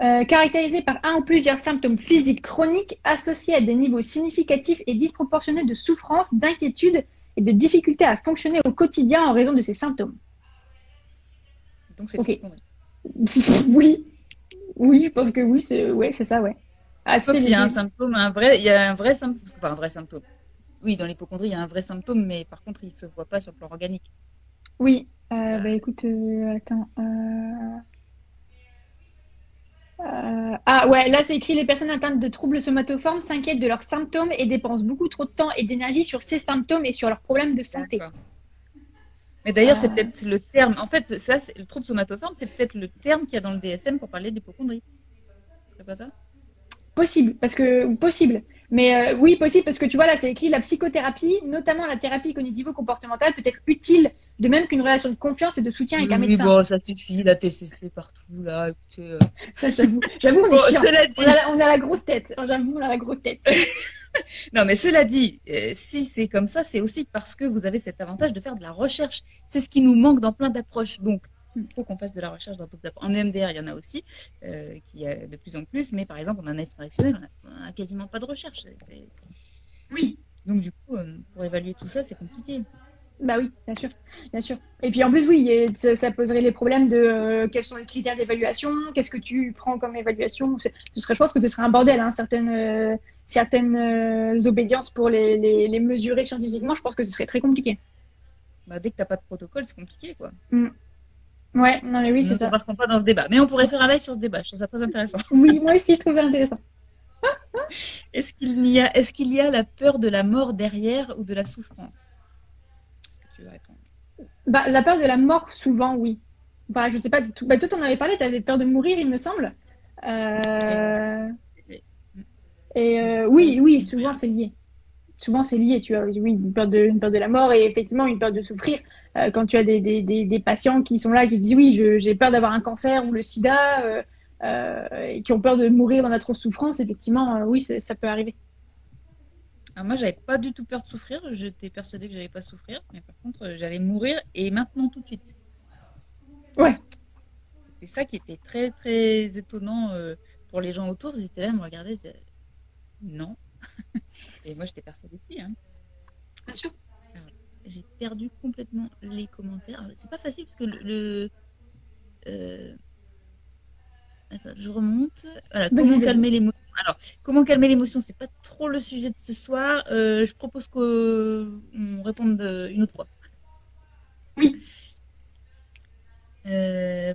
Euh, Caractérisé par un ou plusieurs symptômes physiques chroniques associés à des niveaux significatifs et disproportionnés de souffrance, d'inquiétude et de difficulté à fonctionner au quotidien en raison de ces symptômes. Donc c'est okay. <laughs> Oui. Oui, je pense que oui, c'est ouais, ça, ouais. Ah, Sauf s'il y a un symptôme, un vrai, il y a un vrai symptôme, enfin un vrai symptôme. Oui, dans l'hypochondrie, il y a un vrai symptôme, mais par contre, il ne se voit pas sur le plan organique. Oui, euh, bah écoute, euh, attends. Euh, ah ouais, là c'est écrit les personnes atteintes de troubles somatoformes s'inquiètent de leurs symptômes et dépensent beaucoup trop de temps et d'énergie sur ces symptômes et sur leurs problèmes de santé. Mais d'ailleurs, c'est peut-être le terme. En fait, ça, le trouble somatoforme, c'est peut-être le terme qu'il y a dans le DSM pour parler d'hypochondrie. Ce serait pas ça? Possible, parce que possible. Mais euh, oui, possible, parce que tu vois, là, c'est écrit la psychothérapie, notamment la thérapie cognitivo-comportementale, peut être utile, de même qu'une relation de confiance et de soutien avec un médecin. Oui, bon, ça suffit, la TCC partout, là, écoutez. Euh. Ça, j'avoue, j'avoue, on est On, a, on, a, la grosse tête, j'avoue, on a la grosse tête. <laughs> non, mais cela dit, euh, si c'est comme ça, c'est aussi parce que vous avez cet avantage de faire de la recherche. C'est ce qui nous manque dans plein d'approches. Donc, il faut qu'on fasse de la recherche dans d'autres En EMDR, il y en a aussi, euh, qui a de plus en plus, mais par exemple, en analyse transactionnelle, on n'a quasiment pas de recherche. Oui. Donc, du coup, pour évaluer tout ça, c'est compliqué. Bah oui, bien sûr, bien sûr. Et puis en plus, oui, ça, poserait les problèmes de euh, quels sont les critères d'évaluation, qu'est-ce que tu prends comme évaluation. Ce serait, je pense que ce serait un bordel, hein, certaines, certaines obédiences pour les, les, mesurer scientifiquement. Je pense que ce serait très compliqué. Bah, dès que tu n'as pas de protocole, c'est compliqué, quoi. Mm. Ouais, non mais oui, c'est ça. On ne pas dans ce débat. Mais on pourrait faire un live sur ce débat. Je trouve ça très intéressant. Oui, moi aussi, je trouve ça intéressant. Est-ce qu'il y, a, est qu'il y a la peur de la mort derrière ou de la souffrance? Bah, La peur de la mort, souvent, oui. Bah, je sais pas, tout... bah, toi, tu en avais parlé, tu avais peur de mourir, il me semble. Euh... Et euh, oui, oui, souvent, c'est lié. Souvent, c'est lié, tu vois. Oui, une peur, de, une peur de la mort et effectivement une peur de souffrir. euh, quand tu as des, des, des, patients qui sont là, qui disent oui, j'ai peur d'avoir un cancer ou le sida, et qui ont peur de mourir dans notre souffrance, effectivement, oui, ça peut arriver. Alors moi, j'avais pas du tout peur de souffrir. J'étais persuadée que j'allais pas souffrir, mais par contre, j'allais mourir et maintenant tout de suite. Ouais. C'était ça qui était très très étonnant pour les gens autour. Ils étaient là, à me regarder, non. <laughs> et moi, j'étais persuadée de si. Hein. Bien sûr j'ai perdu complètement les commentaires. C'est pas facile parce que le. Euh, attends, je remonte. Voilà, comment calmer l'émotion. Alors, comment calmer l'émotion, c'est pas trop le sujet de ce soir. Euh, je propose qu'on réponde une autre fois. Oui. Euh,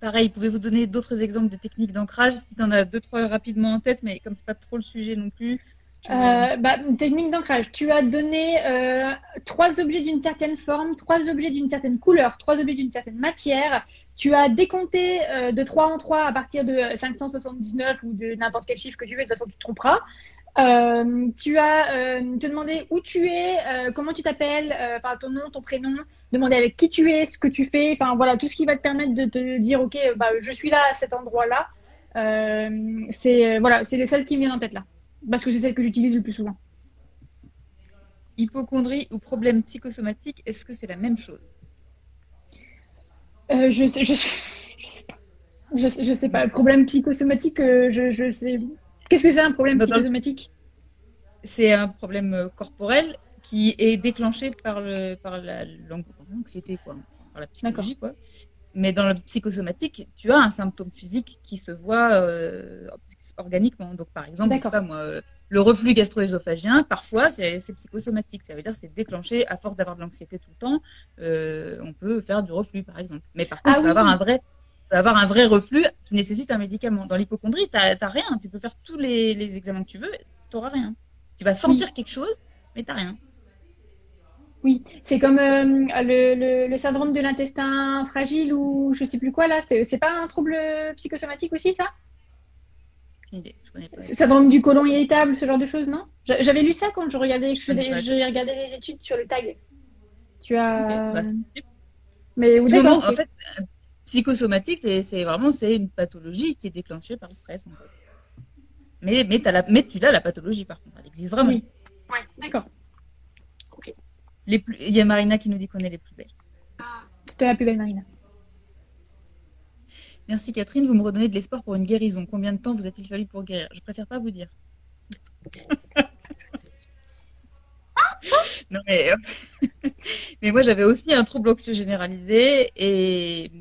pareil, pouvez-vous donner d'autres exemples de techniques d'ancrage? Si tu en as deux, trois rapidement en tête, mais comme c'est pas trop le sujet non plus, euh, bah, technique d'ancrage. Tu as donné euh, trois objets d'une certaine forme, trois objets d'une certaine couleur, trois objets d'une certaine matière. Tu as décompté euh, de 3 en 3 à partir de 579 ou de n'importe quel chiffre que tu veux, de toute façon tu te tromperas. tu as te demandé où tu es, comment tu t'appelles, ton nom, ton prénom, demander avec qui tu es, ce que tu fais, enfin voilà tout ce qui va te permettre de te dire ok, bah, je suis là à cet endroit-là. c'est voilà, c'est les seuls qui me viennent en tête là parce que c'est celle que j'utilise le plus souvent. Hypochondrie ou problème psychosomatique, est-ce que c'est la même chose? Euh, je, sais, je, sais pas. Je, sais pas. Problème psychosomatique, euh, je, sais. Qu'est-ce que c'est un problème psychosomatique? C'est un problème euh, corporel qui est déclenché par, le, par l'anxiété, quoi, par la psychologie, quoi. Mais dans le psychosomatique, tu as un symptôme physique qui se voit euh, organiquement. Donc, par exemple, pas moi, le reflux gastro-œsophagien, parfois, c'est psychosomatique. Ça veut dire que c'est déclenché à force d'avoir de l'anxiété tout le temps. Euh, on peut faire du reflux, par exemple. Mais par contre, ah, avoir un vrai avoir un vrai reflux qui nécessite un médicament. Dans l'hypochondrie, tu n'as rien. Tu peux faire tous les, examens que tu veux, tu n'auras rien. Tu vas sentir quelque chose, mais tu n'as rien. Oui, c'est comme euh, le, le, syndrome de l'intestin fragile ou je sais plus quoi là. C'est pas un trouble psychosomatique aussi, ça? Idée, je connais pas. Syndrome du côlon irritable, ce genre de choses, non? J'avais lu ça quand je regardais, je, regardais les études sur le tag. Tu as. Bah, mais ou d'accord. En fait, psychosomatique, c'est vraiment c'est une pathologie qui est déclenchée par le stress. En fait. Mais, mais, as la, mais tu l'as la pathologie par contre, elle existe vraiment. Oui, ouais, d'accord. Il y a Marina qui nous dit qu'on est les plus belles. Ah, c'était la plus belle, Marina. Merci Catherine, vous me redonnez de l'espoir pour une guérison. Combien de temps vous a-t-il fallu pour guérir? Je préfère pas vous dire. non, mais, <laughs> mais moi j'avais aussi un trouble anxieux généralisé et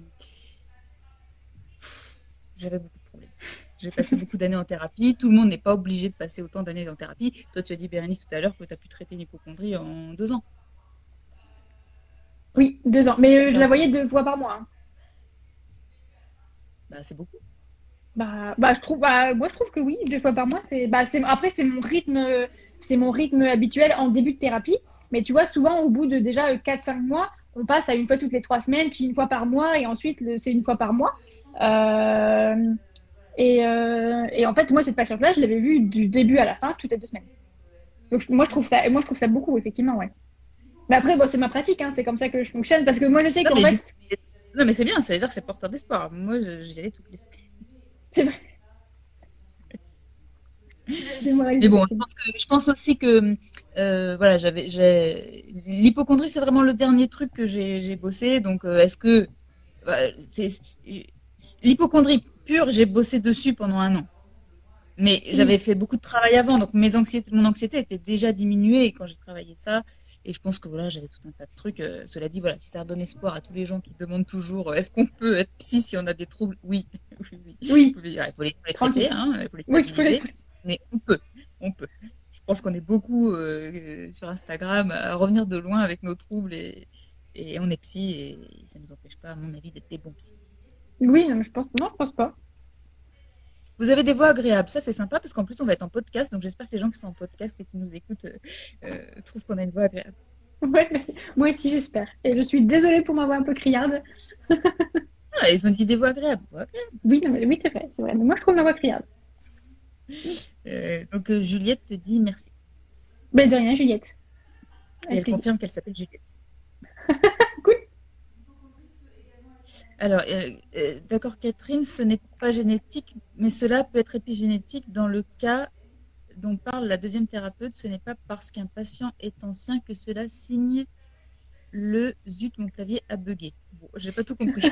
j'avais beaucoup de problèmes. J'ai passé beaucoup d'années en thérapie. Tout le monde n'est pas obligé de passer autant d'années en thérapie. Toi, tu as dit, Bérénice, tout à l'heure que tu as pu traiter une hypochondrie en deux ans. Oui, deux ans. Mais euh, je la voyais deux fois par mois. Hein. Bah, c'est beaucoup. Bah, bah, je trouve, bah, moi, je trouve que oui, deux fois par mois, c'est, bah, c'est, après, c'est mon rythme, c'est mon rythme habituel en début de thérapie. Mais tu vois, souvent, au bout de déjà 4-5 mois, on passe à une fois toutes les trois semaines, puis une fois par mois, et ensuite, c'est une fois par mois. Euh, et, euh, et, en fait, moi, cette patiente-là, je l'avais vue du début à la fin, toutes les deux semaines. Donc, moi, je trouve ça, moi, je trouve ça beaucoup, effectivement, ouais. Mais après, bon, c'est ma pratique, hein, c'est comme ça que je fonctionne, parce que moi, je sais qu'en fait. Non, mais c'est bien, ça veut dire que c'est porteur d'espoir. Moi, j'y allais toutes les C'est vrai. mais bon, je pense, que, je pense aussi que euh, voilà, j'avais l'hypochondrie, c'est vraiment le dernier truc que j'ai bossé. Donc, euh, est-ce que l'hypochondrie pure, j'ai bossé dessus pendant un an. Mais j'avais fait beaucoup de travail avant, donc mes anxiétés, mon anxiété était déjà diminuée quand j'ai travaillé ça. Et je pense que voilà, j'avais tout un tas de trucs. Euh, cela dit, voilà, si ça donne espoir à tous les gens qui demandent toujours euh, est-ce qu'on peut être psy si on a des troubles? Oui, <laughs> oui, oui. Il faut les, traiter, hein, il faut les mais on peut, on peut. Je pense qu'on est beaucoup euh, sur Instagram à revenir de loin avec nos troubles et, et on est psy et ça ne nous empêche pas, à mon avis, d'être des bons psys. Oui, je pense, non, je pense pas. Vous avez des voix agréables, ça c'est sympa parce qu'en plus on va être en podcast, donc j'espère que les gens qui sont en podcast et qui nous écoutent euh, euh, trouvent qu'on a une voix agréable. Ouais, moi aussi j'espère. Et je suis désolée pour ma voix un peu criarde. <laughs> ah, ils ont dit des voix agréables. Oui, oui c'est vrai, c'est vrai. Mais moi je trouve ma voix criarde. Euh, donc Juliette te dit merci. Mais de rien, Juliette. Et elle confirme qu'elle s'appelle Juliette. <laughs> Alors, d'accord, Catherine, ce n'est pas génétique, mais cela peut être épigénétique dans le cas dont parle la deuxième thérapeute. Ce n'est pas parce qu'un patient est ancien que cela signe le zut, mon clavier a bugué. Bon, j'ai pas tout compris. <laughs>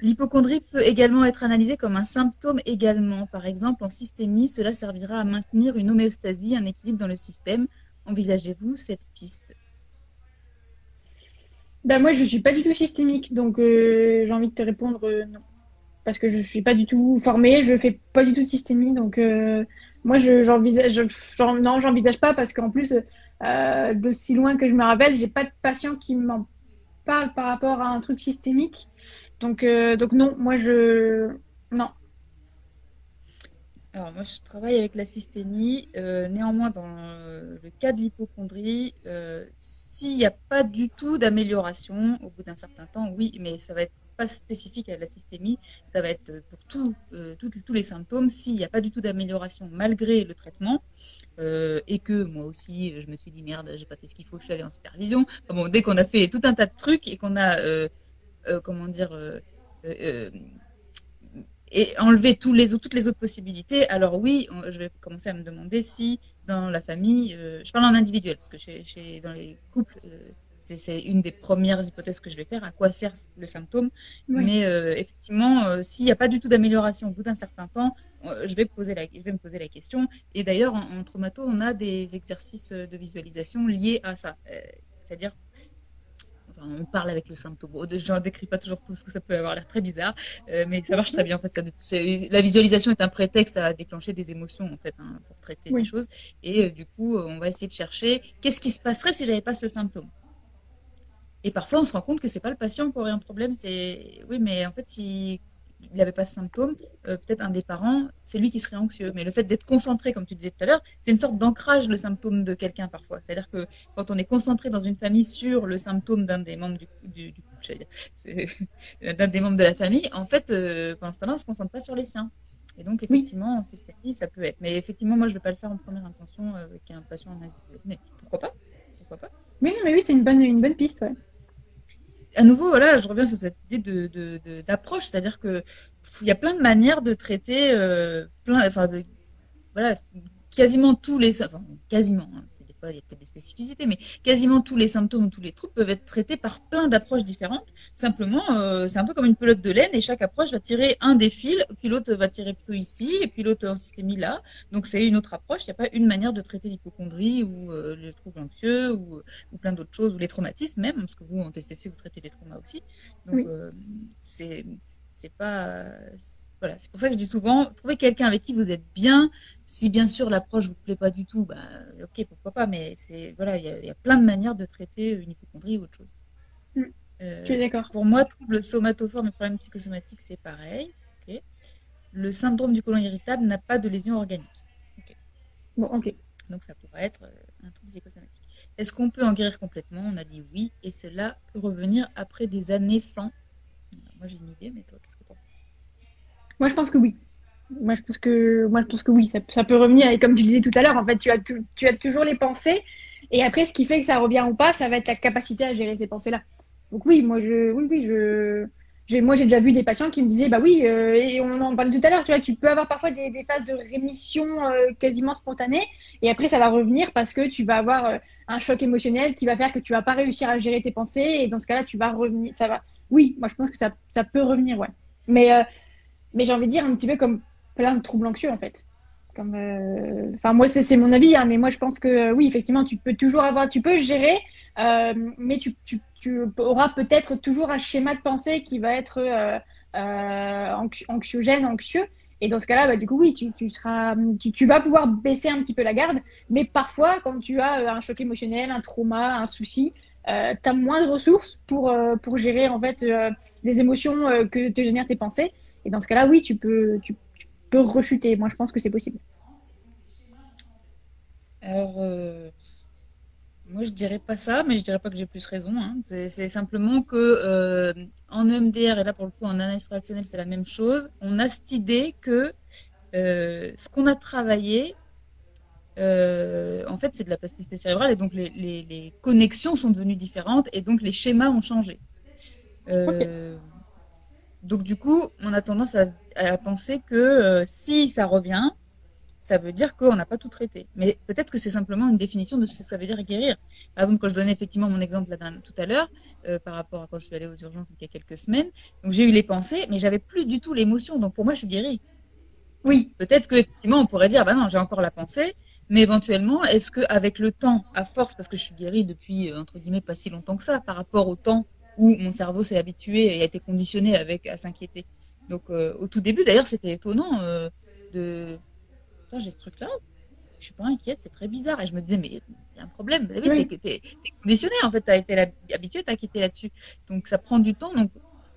L'hypochondrie peut également être analysée comme un symptôme également. Par exemple, en systémie, cela servira à maintenir une homéostasie, un équilibre dans le système. Envisagez-vous cette piste? Ben Moi, je suis pas du tout systémique, donc euh, j'ai envie de te répondre euh, non. Parce que je suis pas du tout formée, je fais pas du tout de systémie, donc euh, moi, je, j'envisage, non, j'envisage pas parce qu'en plus, d'aussi loin que je me rappelle, j'ai pas de patient qui m'en parle par rapport à un truc systémique. Donc, donc non, moi je. Non. Alors, moi, je travaille avec la systémie. Euh, néanmoins, dans le cas de l'hypochondrie, euh, s'il n'y a pas du tout d'amélioration au bout d'un certain temps, oui, mais ça va être pas spécifique à la systémie, ça va être pour tout, tous les symptômes. S'il n'y a pas du tout d'amélioration malgré le traitement, et que moi aussi, je me suis dit merde, j'ai pas fait ce qu'il faut, je suis allée en supervision. Bon, dès qu'on a fait tout un tas de trucs et qu'on a euh, comment dire, euh, euh, et enlever tous les, toutes les autres possibilités, alors oui, je vais commencer à me demander si dans la famille, je parle en individuel, parce que chez, dans les couples, c'est une des premières hypothèses que je vais faire, à quoi sert le symptôme. Mais effectivement, s'il n'y a pas du tout d'amélioration au bout d'un certain temps, je, vais poser la, je vais me poser la question. Et d'ailleurs, en, en, traumato, on a des exercices de visualisation liés à ça. C'est-à-dire on parle avec le symptôme. Je ne décris pas toujours tout ce que ça peut avoir l'air très bizarre, euh, mais ça marche très bien. En fait, la visualisation est un prétexte à déclencher des émotions en fait hein, pour traiter des choses. Et euh, du coup, on va essayer de chercher qu'est-ce qui se passerait si j'avais pas ce symptôme. Et parfois, on se rend compte que c'est pas le patient qui aurait un problème. C'est oui, mais en fait, si il n'avait pas ce symptôme, euh, peut-être un des parents, c'est lui qui serait anxieux. Mais le fait d'être concentré, comme tu disais tout à l'heure, c'est une sorte d'ancrage, le symptôme de quelqu'un parfois. C'est-à-dire que quand on est concentré dans une famille sur le symptôme d'un des membres du, du, du <laughs> <laughs> d'un des membres de la famille, en fait, euh, pendant ce temps-là, on ne se concentre pas sur les siens. Et donc, effectivement, en systémie, ça peut être. Mais effectivement, moi, je ne vais pas le faire en première intention euh, avec un patient en Mais pourquoi pas? Pourquoi pas? Oui, mais oui, c'est une bonne, une bonne piste. Ouais à nouveau, je reviens sur cette idée d'approche, de, c'est-à-dire que il y a plein de manières de traiter, euh, plein, enfin, voilà, quasiment tous les, enfin, quasiment, hein, il y a peut-être des spécificités, mais quasiment tous les symptômes, tous les troubles peuvent être traités par plein d'approches différentes. Simplement, euh, c'est un peu comme une pelote de laine et chaque approche va tirer un des fils, puis l'autre va tirer plutôt ici, et puis l'autre en systémie là. Donc c'est une autre approche. Il n'y a pas une manière de traiter l'hypochondrie ou euh, les troubles anxieux ou, ou plein d'autres choses ou les traumatismes même, parce que vous en TCC vous traitez les traumas aussi. Donc euh, c'est c'est pas voilà c'est pour ça que je dis souvent trouvez quelqu'un avec qui vous êtes bien. Si bien sûr l'approche vous plaît pas du tout bah ok pourquoi pas mais c'est voilà il y, a plein de manières de traiter une hypochondrie ou autre chose. Mm. euh, je suis d'accord. pour moi le somatoforme et problème psychosomatique c'est pareil le syndrome du côlon irritable n'a pas de lésion organique bon ok. Donc ça pourrait être euh, un trouble psychosomatique. Est-ce qu'on peut en guérir complètement? On a dit oui et cela peut revenir après des années sans moi, j'ai une idée, mais toi, qu'est-ce que tu penses? Moi, je pense que oui. Moi, je pense que, moi, je pense que oui, ça, peut revenir. Et comme tu disais tout à l'heure, en fait, tu as, tu as toujours les pensées. Et après, ce qui fait que ça revient ou pas, ça va être ta capacité à gérer ces pensées-là. Donc oui, moi, je, oui, oui, je, j'ai, moi, j'ai déjà vu des patients qui me disaient, bah oui, euh, et on en parlait tout à l'heure, tu vois, tu peux avoir parfois des, phases de rémission euh, quasiment spontanées, et après, ça va revenir parce que tu vas avoir euh, un choc émotionnel qui va faire que tu vas pas réussir à gérer tes pensées, et dans ce cas-là, tu vas revenir, ça va, oui, moi je pense que ça, peut revenir, ouais. Mais, euh, mais j'ai envie de dire un petit peu comme plein de troubles anxieux en fait. Comme, euh, enfin moi c'est mon avis, hein, mais moi je pense que euh, oui effectivement tu peux toujours avoir, tu peux gérer, mais tu, auras peut-être toujours un schéma de pensée qui va être anxiogène, anxieux. Et dans ce cas-là, bah, du coup, oui, tu, vas pouvoir baisser un petit peu la garde. Mais parfois, quand tu as un choc émotionnel, un trauma, un souci, euh, tu as moins de ressources pour, euh, pour gérer en fait euh, les émotions euh, que te génèrent tes pensées. Et dans ce cas-là, oui, tu peux, tu, peux rechuter. Moi, je pense que c'est possible. Alors, moi, je dirais pas ça, mais je dirais pas que j'ai plus raison. Hein. C'est simplement que en EMDR, et là pour le coup en analyse réactionnelle, c'est la même chose, on a cette idée que ce qu'on a travaillé euh, en fait, c'est de la plasticité cérébrale et donc les, les- les connexions sont devenues différentes et donc les schémas ont changé. Euh, Donc du coup, on a tendance à, à penser que euh, si ça revient, ça veut dire qu'on n'a pas tout traité. Mais peut-être que c'est simplement une définition de ce que ça veut dire guérir. Par exemple, quand je donnais effectivement mon exemple là, tout à l'heure, euh, par rapport à quand je suis allée aux urgences il y a quelques semaines, donc j'ai eu les pensées, mais j'avais plus du tout l'émotion. Donc pour moi, je suis guérie. Oui, Peut-être qu'effectivement, on pourrait dire, bah non, j'ai encore la pensée, mais éventuellement, est-ce qu'avec le temps, à force, parce que je suis guérie depuis, euh, entre guillemets, pas si longtemps que ça, par rapport au temps où mon cerveau s'est habitué et a été conditionné avec, à s'inquiéter. Donc, euh, au tout début, d'ailleurs, c'était étonnant euh, de. Putain, j'ai ce truc-là, je suis pas inquiète, c'est très bizarre. Et je me disais, mais c'est un problème. David, Oui. t'es, t'es- t'es conditionné, en fait, t'as été habitué, t'as inquiété là-dessus. Donc, ça prend du temps. Donc,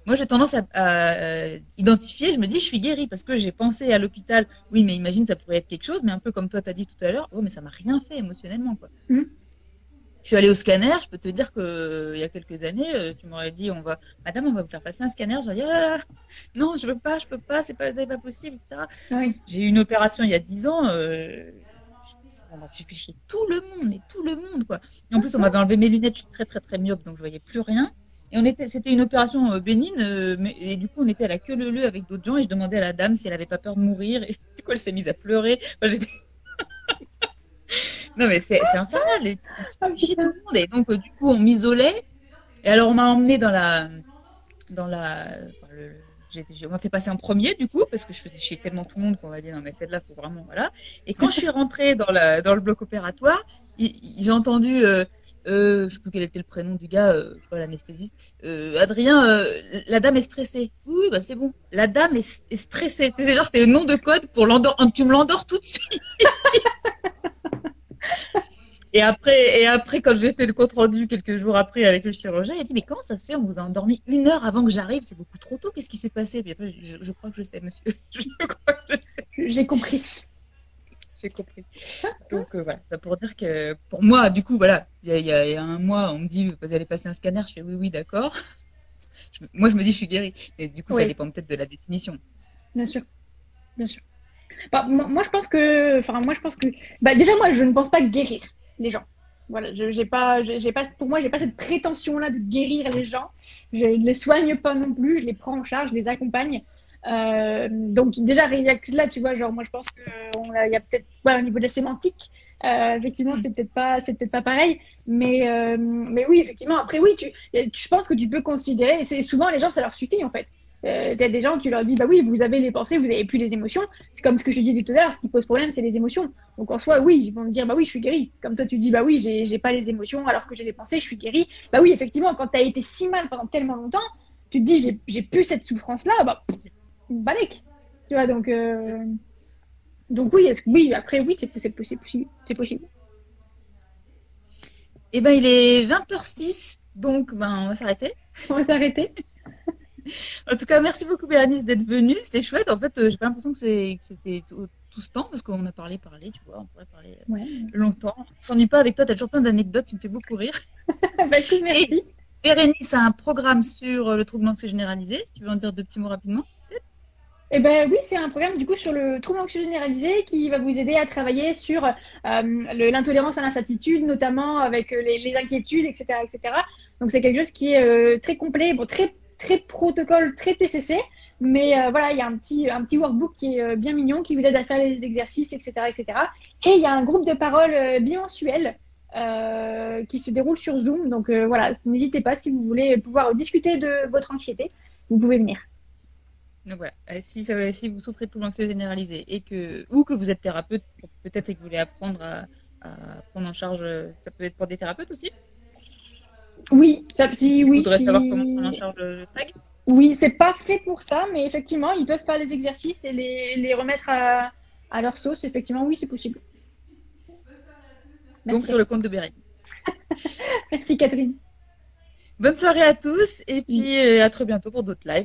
moi, j'ai tendance à, à, euh, identifier, je me dis, je suis guérie parce que j'ai pensé à l'hôpital. Oui, mais imagine, ça pourrait être quelque chose, mais un peu comme toi, t'as dit tout à l'heure, oh, mais ça m'a rien fait émotionnellement, quoi. Mhm. Je suis allée au scanner, je peux te dire que euh, y a quelques années, euh, tu m'aurais dit, on va, madame, on va vous faire passer un scanner. J'aurais dit, oh là là, non, je veux pas, je peux pas, c'est pas, pas possible, etc. oui. J'ai eu une opération il y a 10 ans. Euh, j'ai fait chier tout le monde, mais tout le monde, quoi. Et en plus, on m'avait enlevé mes lunettes, je suis très, très, très myope, donc je voyais plus rien. Et on était, c'était une opération euh, bénigne, euh, mais, et du coup, on était à la queue leu avec d'autres gens, et je demandais à la dame si elle avait pas peur de mourir, et du coup, elle s'est mise à pleurer. Enfin, <laughs> non, mais c'est, c'est infernal, et Ah, tu tout le monde. Et donc, euh, du coup, on m'isolait, et alors, on m'a emmené dans la, dans la, enfin, le- j'ai été- on m'a fait passer en premier du coup parce que je faisais chier tellement tout le monde qu'on m'a dit non mais celle-là faut vraiment voilà et quand je suis rentrée dans la dans le bloc opératoire il- il- j'ai entendu euh, euh, je sais plus quel était le prénom du gars euh, je sais l'anesthésiste. Euh, Adrien euh, la dame est stressée. Oui bah c'est bon. La dame est, stressée. C'est genre c'était le nom de code pour l'endor tu me l'endors tout de suite. <laughs> Et après, et après, quand j'ai fait le compte rendu quelques jours après avec le chirurgien, il a dit mais comment ça se fait? On vous a endormi une heure avant que j'arrive, c'est beaucoup trop tôt. Qu'est-ce qui s'est passé? Je, crois que je sais, monsieur. <laughs> J'ai compris. J'ai compris. Donc euh, voilà, Bah, pour dire que pour moi, du coup, voilà, il y, a- y y un mois, on me dit vous allez passer un scanner. Je fais oui, oui, d'accord. <laughs> Je- Moi, je me dis je suis guérie. Et du coup, ça dépend peut-être de la définition. Bien sûr. Bien sûr. Bah, moi, je pense que. Enfin, moi, je pense que. Bah, déjà, moi, je ne pense pas guérir les gens. Voilà, j'ai pas, j'ai pas, pour moi, j'ai pas cette prétention-là de guérir les gens. Je ne les soigne pas non plus, je les prends en charge, je les accompagne. Euh, donc, déjà, rien que là, tu vois, genre, moi, je pense qu'il y a peut-être, voilà, au niveau de la sémantique, euh, effectivement, c'est peut-être pas, c'est peut-être pas pareil. Mais, euh, mais oui, effectivement, après, oui, tu, je pense que tu peux considérer, et c'est souvent, les gens, ça leur suffit, en fait. Euh, T'as des gens, tu leur dis, bah oui, vous avez les pensées, vous avez plus les émotions. C'est comme ce que je disais tout à l'heure, ce qui pose problème, c'est les émotions. Donc en soi, oui, ils vont me dire, bah oui, je suis guéri. Comme toi, tu dis, bah oui, j'ai j'ai pas les émotions alors que j'ai les pensées, je suis guéri. Bah oui, effectivement, quand t'as été si mal pendant tellement longtemps, tu te dis, j'ai- j'ai plus cette souffrance-là, bah, pff, balèque. Tu vois, donc, euh, donc oui, est-ce que- oui, après, oui, c'est possible. C'est possible. Eh ben, il est 20h06, donc ben, on va s'arrêter. On va s'arrêter. En tout cas, merci beaucoup Bérénice d'être venue. C'était chouette. En fait, euh, j'ai pas l'impression que c'était tout, tout ce temps parce qu'on a parlé, parlé, tu vois, on pourrait parler euh, Ouais. longtemps. On s'ennuie pas avec toi, t'as toujours plein d'anecdotes, tu me fais beaucoup rire. <laughs> bah écoute, merci. Bérénice a un programme sur euh, le trouble anxieux généralisé. Si tu veux en dire deux petits mots rapidement. Eh ben oui, c'est un programme du coup sur le trouble anxieux généralisé qui va vous aider à travailler sur euh, l'intolérance à l'incertitude, notamment avec euh, les, les inquiétudes, etc., etc. Donc c'est quelque chose qui est euh, très complet, bon très très protocole, très TCC, mais euh, voilà, il y a un petit un petit workbook qui est euh, bien mignon qui vous aide à faire les exercices, etc., etc. Et il y a un groupe de parole euh, bimensuel. qui se déroule sur Zoom. Donc voilà, n'hésitez pas si vous voulez pouvoir discuter de votre anxiété, vous pouvez venir. Donc voilà, Euh, si, ça- si vous souffrez de trouble anxieux généralisé et que, ou que vous êtes thérapeute, peut-être et que vous voulez apprendre à, à prendre en charge, euh, ça peut être pour des thérapeutes aussi. Oui, ça, si, Vous oui, voudrez si- savoir comment prendre en charge le TAG. Oui, c'est pas fait pour ça, mais effectivement, ils peuvent faire les exercices et les, les remettre à, à leur sauce. Effectivement, oui, c'est possible. Donc sur le compte de Bérénice. <laughs> Merci Catherine. Bonne soirée à tous et puis euh, à très bientôt pour d'autres lives.